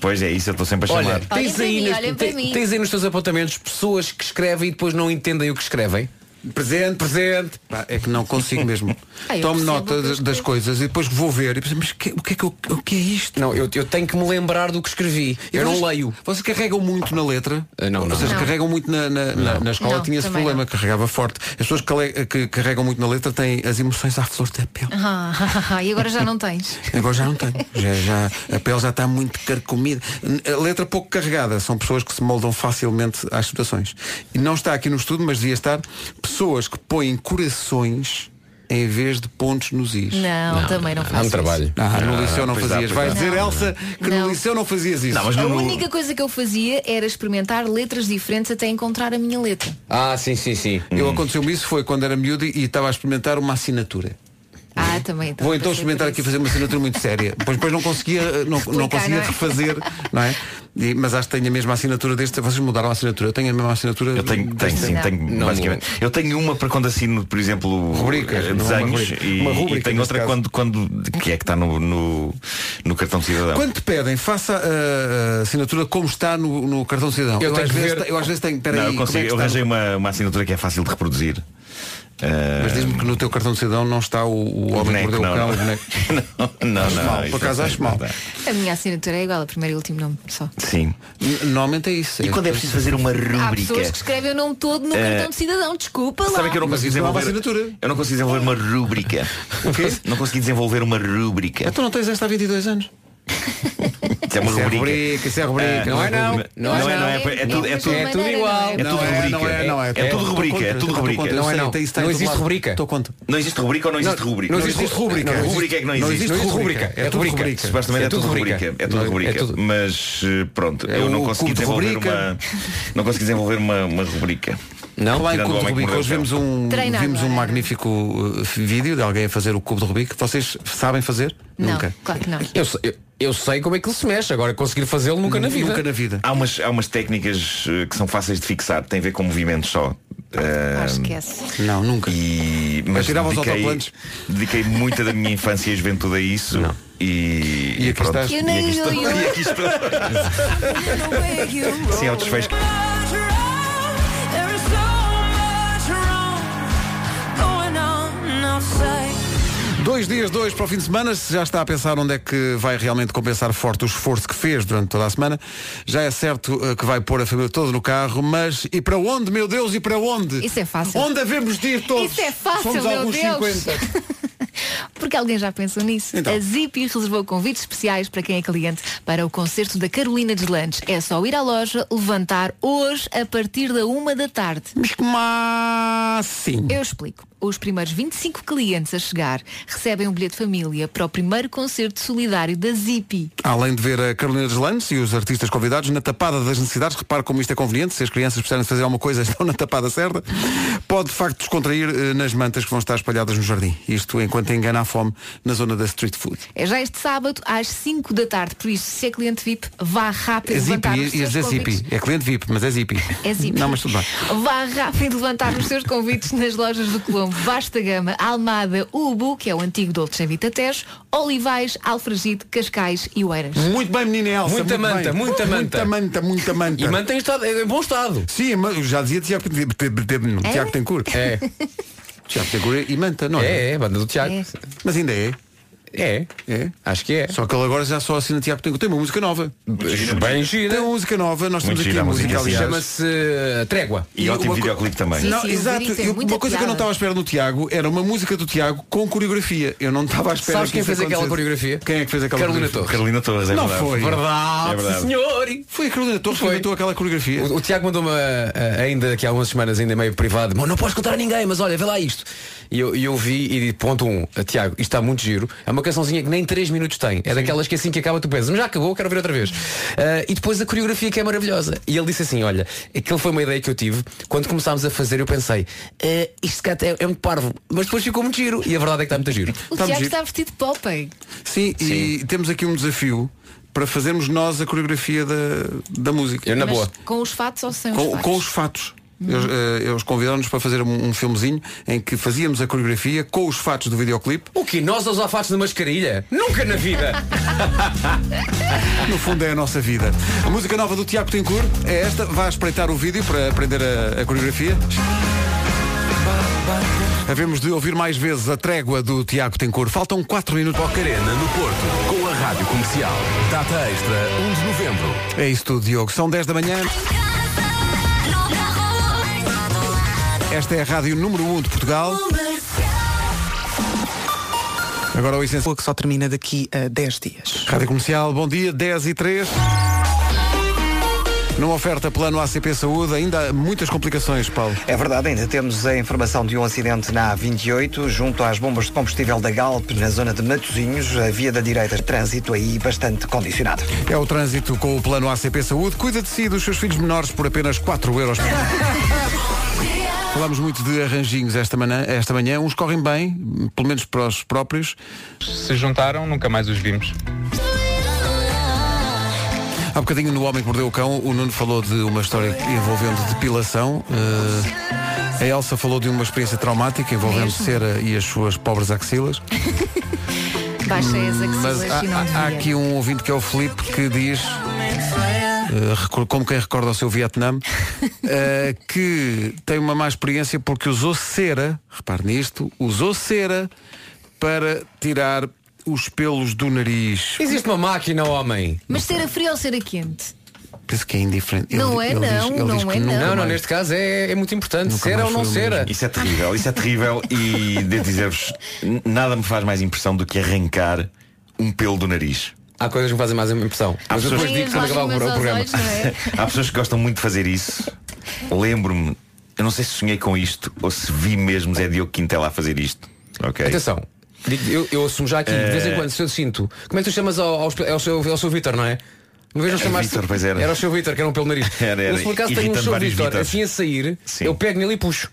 Pois é, isso eu estou sempre a chamar. Olha, tens aí, mim, nas- olhem para te- mim. tens aí nos teus apontamentos pessoas que escrevem e depois não entendem o que escrevem. Presente, presente. Pá, é que não consigo mesmo. (laughs) Ah, eu Tomo percebo nota o que eu das, das coisas e depois vou ver e penso, mas que- o, que é que eu- o que é isto? Não, eu, eu tenho que me lembrar do que escrevi. Eu não vocês- leio. Vocês carregam muito na letra? Ah, não, não. Vocês Não. carregam muito na, na, na- na escola? Não, Tinha esse também problema, não. carregava forte. As pessoas que, que carregam muito na letra têm as emoções à flor da pele. Ah, (laughs) e agora já não tens. Agora já não tenho. (laughs) Já, já, a pele já está muito carcomida. A letra pouco carregada. São pessoas que se moldam facilmente às situações. E não está aqui no estudo, mas devia estar pessoas que põem corações em vez de pontos nos is. Não, também não faço Há um isso. trabalho. Ah, no liceu não dá, fazias. Vais dizer, Não. Elsa, que Não. no liceu não fazias isso. Não, mas A no, única coisa que eu fazia era experimentar letras diferentes até encontrar a minha letra. Ah, sim, sim, sim. Eu aconteceu-me isso foi quando era miúdo e estava a experimentar uma assinatura. Ah, também. Vou então experimentar aqui fazer uma assinatura muito séria. Depois, depois não conseguia, não, não Explicar, conseguia não é? refazer, não é? E- mas acho que tenho a mesma assinatura deste. Vocês mudaram a assinatura. Eu tenho a mesma assinatura. Eu tenho, tenho deste- sim, Não. tenho Não, basicamente. Eu tenho uma para quando assino, por exemplo, Rubricas, eh, não é uma desenhos rubrica. e, Uma e rubrica, tenho neste outra caso. quando, quando que é que está no, no, no cartão de cidadão. Quando te pedem, faça a, a assinatura como está no, no cartão de cidadão. Eu Eu, tenho às que vezes, ver- te- eu às vezes tenho. Peraí, não, eu é consigo, que eu arranjei no- uma, uma assinatura que é fácil de reproduzir. Eh, Mas diz-me que no teu cartão de cidadão não está o, o o homem que mordeu o cão. não, o (laughs) não. boneco. não, não, mal, por acaso acho mal. A minha assinatura é igual, a primeiro e último nome só. Sim. Normalmente é isso. E quando é preciso fazer uma Há pessoas que escrevem o nome todo no Eh, cartão de cidadão. Desculpa lá. Sabe que eu não não é uma desenvolver. assinatura. Eu não consegui desenvolver uma rúbrica. O quê? Não consegui desenvolver uma rúbrica. Então não tens esta há 22 anos. Isso é uma Isso é rubrica. rubrica, isso é rubrica. Ah, Não é, não. Não, não, é, não é, é tudo, é tudo, É tudo igual. É tudo Não é, rubrica. não é, não é. É tudo rubrica, é tudo rubrica. Não é, não. isso Não existe rubrica. Estou contra. Não existe rubrica ou não existe rubrica? não existe rubrica. Não, rubrica é que não Não existe. existe rubrica. É É tudo rubrica. rubrica. Supostamente É é tudo rubrica. rubrica. É tudo Não, é rubrica. Mas eh, pronto, É eu não consegui desenvolver rubrica. uma. Não consegui desenvolver uma rubrica. Não? Falar em cubo de Rubik, hoje vimos um, vimos um agora. magnífico uh, vídeo de alguém a fazer o cubo de Rubik. Vocês sabem fazer? Não, Nunca. claro que não. Eu, sei- eu, eu sei como é que ele se mexe, agora conseguir fazê-lo nunca na vida. Nunca na vida. Há umas, há umas técnicas eh, que são fáceis de fixar, tem a ver com movimentos só. Ah, Ah, esquece. Não, nunca. e, mas Atirava os dediquei, autocolantes. dediquei muita da minha infância e juventude a isso. E, E aqui pronto. estás. Eu E nem- aqui estou. (laughs) E aqui estou. (laughs) Sim, é o desfecho. Dois dias, dois para o fim de semana. Se já está a pensar onde é que vai realmente compensar forte o esforço que fez durante toda a semana, já é certo uh, que vai pôr a família toda no carro, mas e para onde, meu Deus, e para onde? Isso é fácil. Onde devemos de ir todos? Isso é fácil, Somos meu alguns Deus. 50. (laughs) Porque alguém já pensou nisso. Então. A Zippy reservou convites especiais para quem é cliente para o concerto da Carolina Deslandes. É só ir à loja, levantar hoje a partir da uma da tarde. Mas como assim? Eu explico. Os primeiros 25 clientes a chegar recebem um bilhete de família para o primeiro concerto solidário da Zippy. Além de ver a Carolina Deslandes e os artistas convidados na tapada das necessidades, repare como isto é conveniente, se as crianças precisarem de fazer alguma coisa (laughs) estão na tapada certa, pode de facto descontrair eh, nas mantas que vão estar espalhadas no jardim. Isto enquanto engana a fome na zona da street food. É já este sábado às 5 da tarde. Por isso, se é cliente VIP, vá rápido É levantar os ia seus dizer convites. É cliente VIP, mas é zippy. É Zippy. Não, mas tudo bem. Vá rápido levantar os seus convites nas lojas do Colombo, Vasta Gama, Almada, Ubu, que é o antigo Dolce Vita Tejo, Olivais, Alfragide, Cascais e Oeiras. Muito bem, menina Elsa. Muita muito manta, bem. muita manta. Muita manta, muita manta. E mantém estado, é em bom estado. Sim, mas eu já dizia Tiago, É? Tiago Tencourt. É. Tiago Tencourt e manta, não é? É, é, banda do Tiago. É. Mas ainda é. É. É. Acho que é. Só que ele agora já só assina Tiago. Tem uma música nova. Bem gira. Tem uma música nova. Nós temos Muito aqui a música. Chama-se uh, Trégua. E ótimo uma videoclipe também. Sim, Não, sim, exato. muita uma coisa que eu não estava à espera no Tiago era uma música do Tiago com coreografia. Eu não estava à espera Sabes que quem fez aquela coreografia? Quem é que fez aquela Carolina coreografia? Torres. Carolina Torres, é Não verdade. foi. Verdade, É verdade. senhor. Foi a Carolina Torres que inventou aquela coreografia. O, o Tiago mandou-me uh, ainda aqui há algumas semanas, ainda meio privado, "Mas não podes contar a ninguém, mas olha, vê lá isto. E eu, e eu vi e disse, ponto um, "Ah, Tiago, isto está muito giro. É uma cançãozinha que nem 3 minutos tem. É daquelas que assim que acaba tu pensas, mas já acabou, quero ver outra vez. Uh, e depois a coreografia que é maravilhosa. E ele disse assim, olha, aquilo foi uma ideia que eu tive. Quando começámos a fazer, eu pensei, "Ah, isto cá é, é muito parvo, mas depois ficou muito giro. E a verdade é que está muito giro. O Está Tiago giro. está vestido de Popeye. Sim, e temos aqui um desafio para fazermos nós a coreografia da, da música. Eu na Mas boa. com os fatos ou sem os Com, fatos? com os fatos. Eles, eh, eles convidaram-nos para fazer um, um filmezinho em que fazíamos a coreografia com os fatos do videoclipe. O que? Nós aos fatos de mascarilha? Nunca na vida! (laughs) No fundo é a nossa vida. A música nova do Tiago Tencourt é esta. Vá espreitar o vídeo para aprender a, a coreografia. Havemos de ouvir mais vezes a trégua do Tiago Tencourt. Faltam 4 minutos. Arena no Porto, com a Rádio Comercial. Data extra, 1 de novembro. É isso tudo, Diogo. São 10 da manhã. Esta é a rádio número 1 de Portugal. Agora o essencial. que só termina daqui a 10 dias. Rádio Comercial, bom dia, 10 e 3. Numa oferta plano ACP Saúde, ainda há muitas complicações, Paulo. É verdade, ainda temos a informação de um acidente na A28, junto às bombas de combustível da Galp, na zona de Matosinhos, a via da direita, trânsito aí bastante condicionado. É o trânsito com o plano ACP Saúde. Cuida de si e dos seus filhos menores por apenas 4 euros. (laughs) Falamos muito de arranjinhos esta manhã, esta manhã. Uns correm bem, pelo menos para os próprios. Se juntaram, nunca mais os vimos. Há bocadinho no Homem que Mordeu o Cão, o Nuno falou de uma história envolvendo depilação. Eh, a Elsa falou de uma experiência traumática envolvendo Mesmo? cera e as suas pobres axilas. (laughs) Baixei as Mas axilas há, e não há- há aqui um ouvinte que é o Filipe que diz, recor- como quem recorda o seu Vietnã, (laughs) eh, que tem uma má experiência porque usou cera, repare nisto, usou cera para tirar os pelos do nariz. Existe uma máquina, homem. Mas cera fria ou cera quente? Penso que é indiferente. Não é, diz- não, diz não que é, não. Não, não, neste caso é, é muito importante. Nunca Cera ou não cera? Isso é terrível, isso é terrível (laughs) e devo dizer-vos, nada me faz mais impressão do que arrancar um pelo do nariz. Há coisas que me fazem mais impressão. Mas pessoas depois que- digo quando acabar o, programa. (laughs) Há pessoas que gostam muito de fazer isso. Lembro-me, eu não sei se sonhei com isto ou se vi mesmo Zé Diogo Quintela a fazer isto. Ok. Atenção, eu, eu assumo já aqui, de vez em Eh. quando, se eu sinto. Como é que tu chamas ao, ao, ao seu, ao seu Vitor, não é? Uma vez não É, chamaste. Vítor, pois era. o seu Vitor, que era um pelo nariz. (laughs) Era, era. Eu, se por acaso tenho um seu Vitor assim a sair, Sim. eu pego nele e puxo.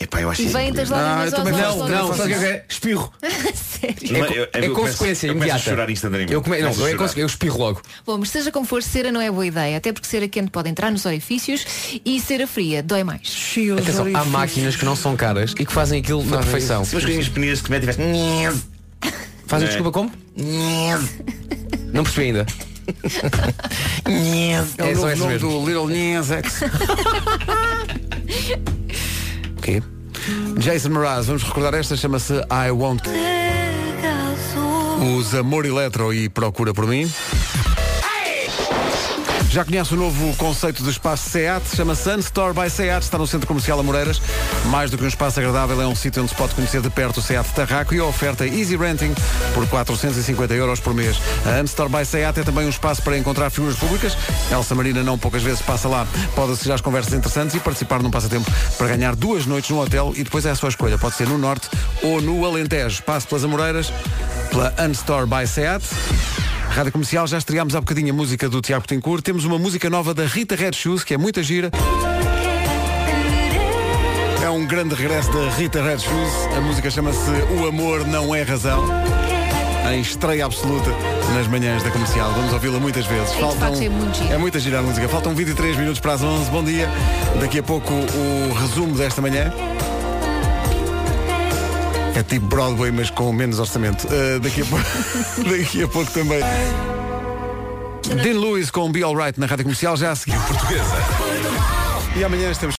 Epá, eu acho E vem das incrível. lágrimas. Não, logo. não, sabe o que é? Espirro. (laughs) Sério. É, Não, eu- eu é começo- consequência eu começo a imediata. chorar instantaneamente. Eu, come, não, Começo eu, é eu espirro logo. Bom, mas seja como for, cera não é boa ideia, até porque cera quente pode entrar nos orifícios e cera fria dói mais. Atenção, há máquinas que não são caras e que fazem aquilo na perfeição. Se umas coisinhas pequeninas que te metem e faz. Fazem (laughs) É. desculpa como? Não percebi ainda. (laughs) É o É só novo esse nome do Little Nyenzex. Quê? Jason Mraz, vamos recordar esta, chama-se I Won't. Usa Amor Eletro e procura por mim. Já conhece o novo conceito de espaço SEAT, chama-se Unstore by SEAT, está no Centro Comercial Amoreiras. Mais do que um espaço agradável, é um sítio onde se pode conhecer de perto o SEAT Tarraco e a oferta Easy Renting por 450 euros por mês. A Unstore by SEAT é também um espaço para encontrar figuras públicas. Elsa Marina não poucas vezes passa lá. Pode assistir às conversas interessantes e participar num passatempo para ganhar duas noites num hotel e depois é a sua escolha. Pode ser no Norte ou no Alentejo. Passe pelas Amoreiras, pela Unstore by SEAT. Rádio Comercial, já estreámos há bocadinho a música do Tiago Tencourt. Temos uma música nova da Rita Red Shoes, que é muita gira. É um grande regresso da Rita Red Shoes. A música chama-se O Amor Não É Razão. Em estreia absoluta nas manhãs da comercial. Vamos ouvi-la muitas vezes. É, facto, é muito gira. é muita gira a música. Faltam 23 minutos para as 11. Bom dia. Daqui a pouco o resumo desta manhã. É tipo Broadway, mas com menos orçamento. Uh, daqui, a pouco, (laughs) daqui a pouco também. Dean Lewis com Be Alright na rádio comercial, já a seguir. Portuguesa. E amanhã estamos.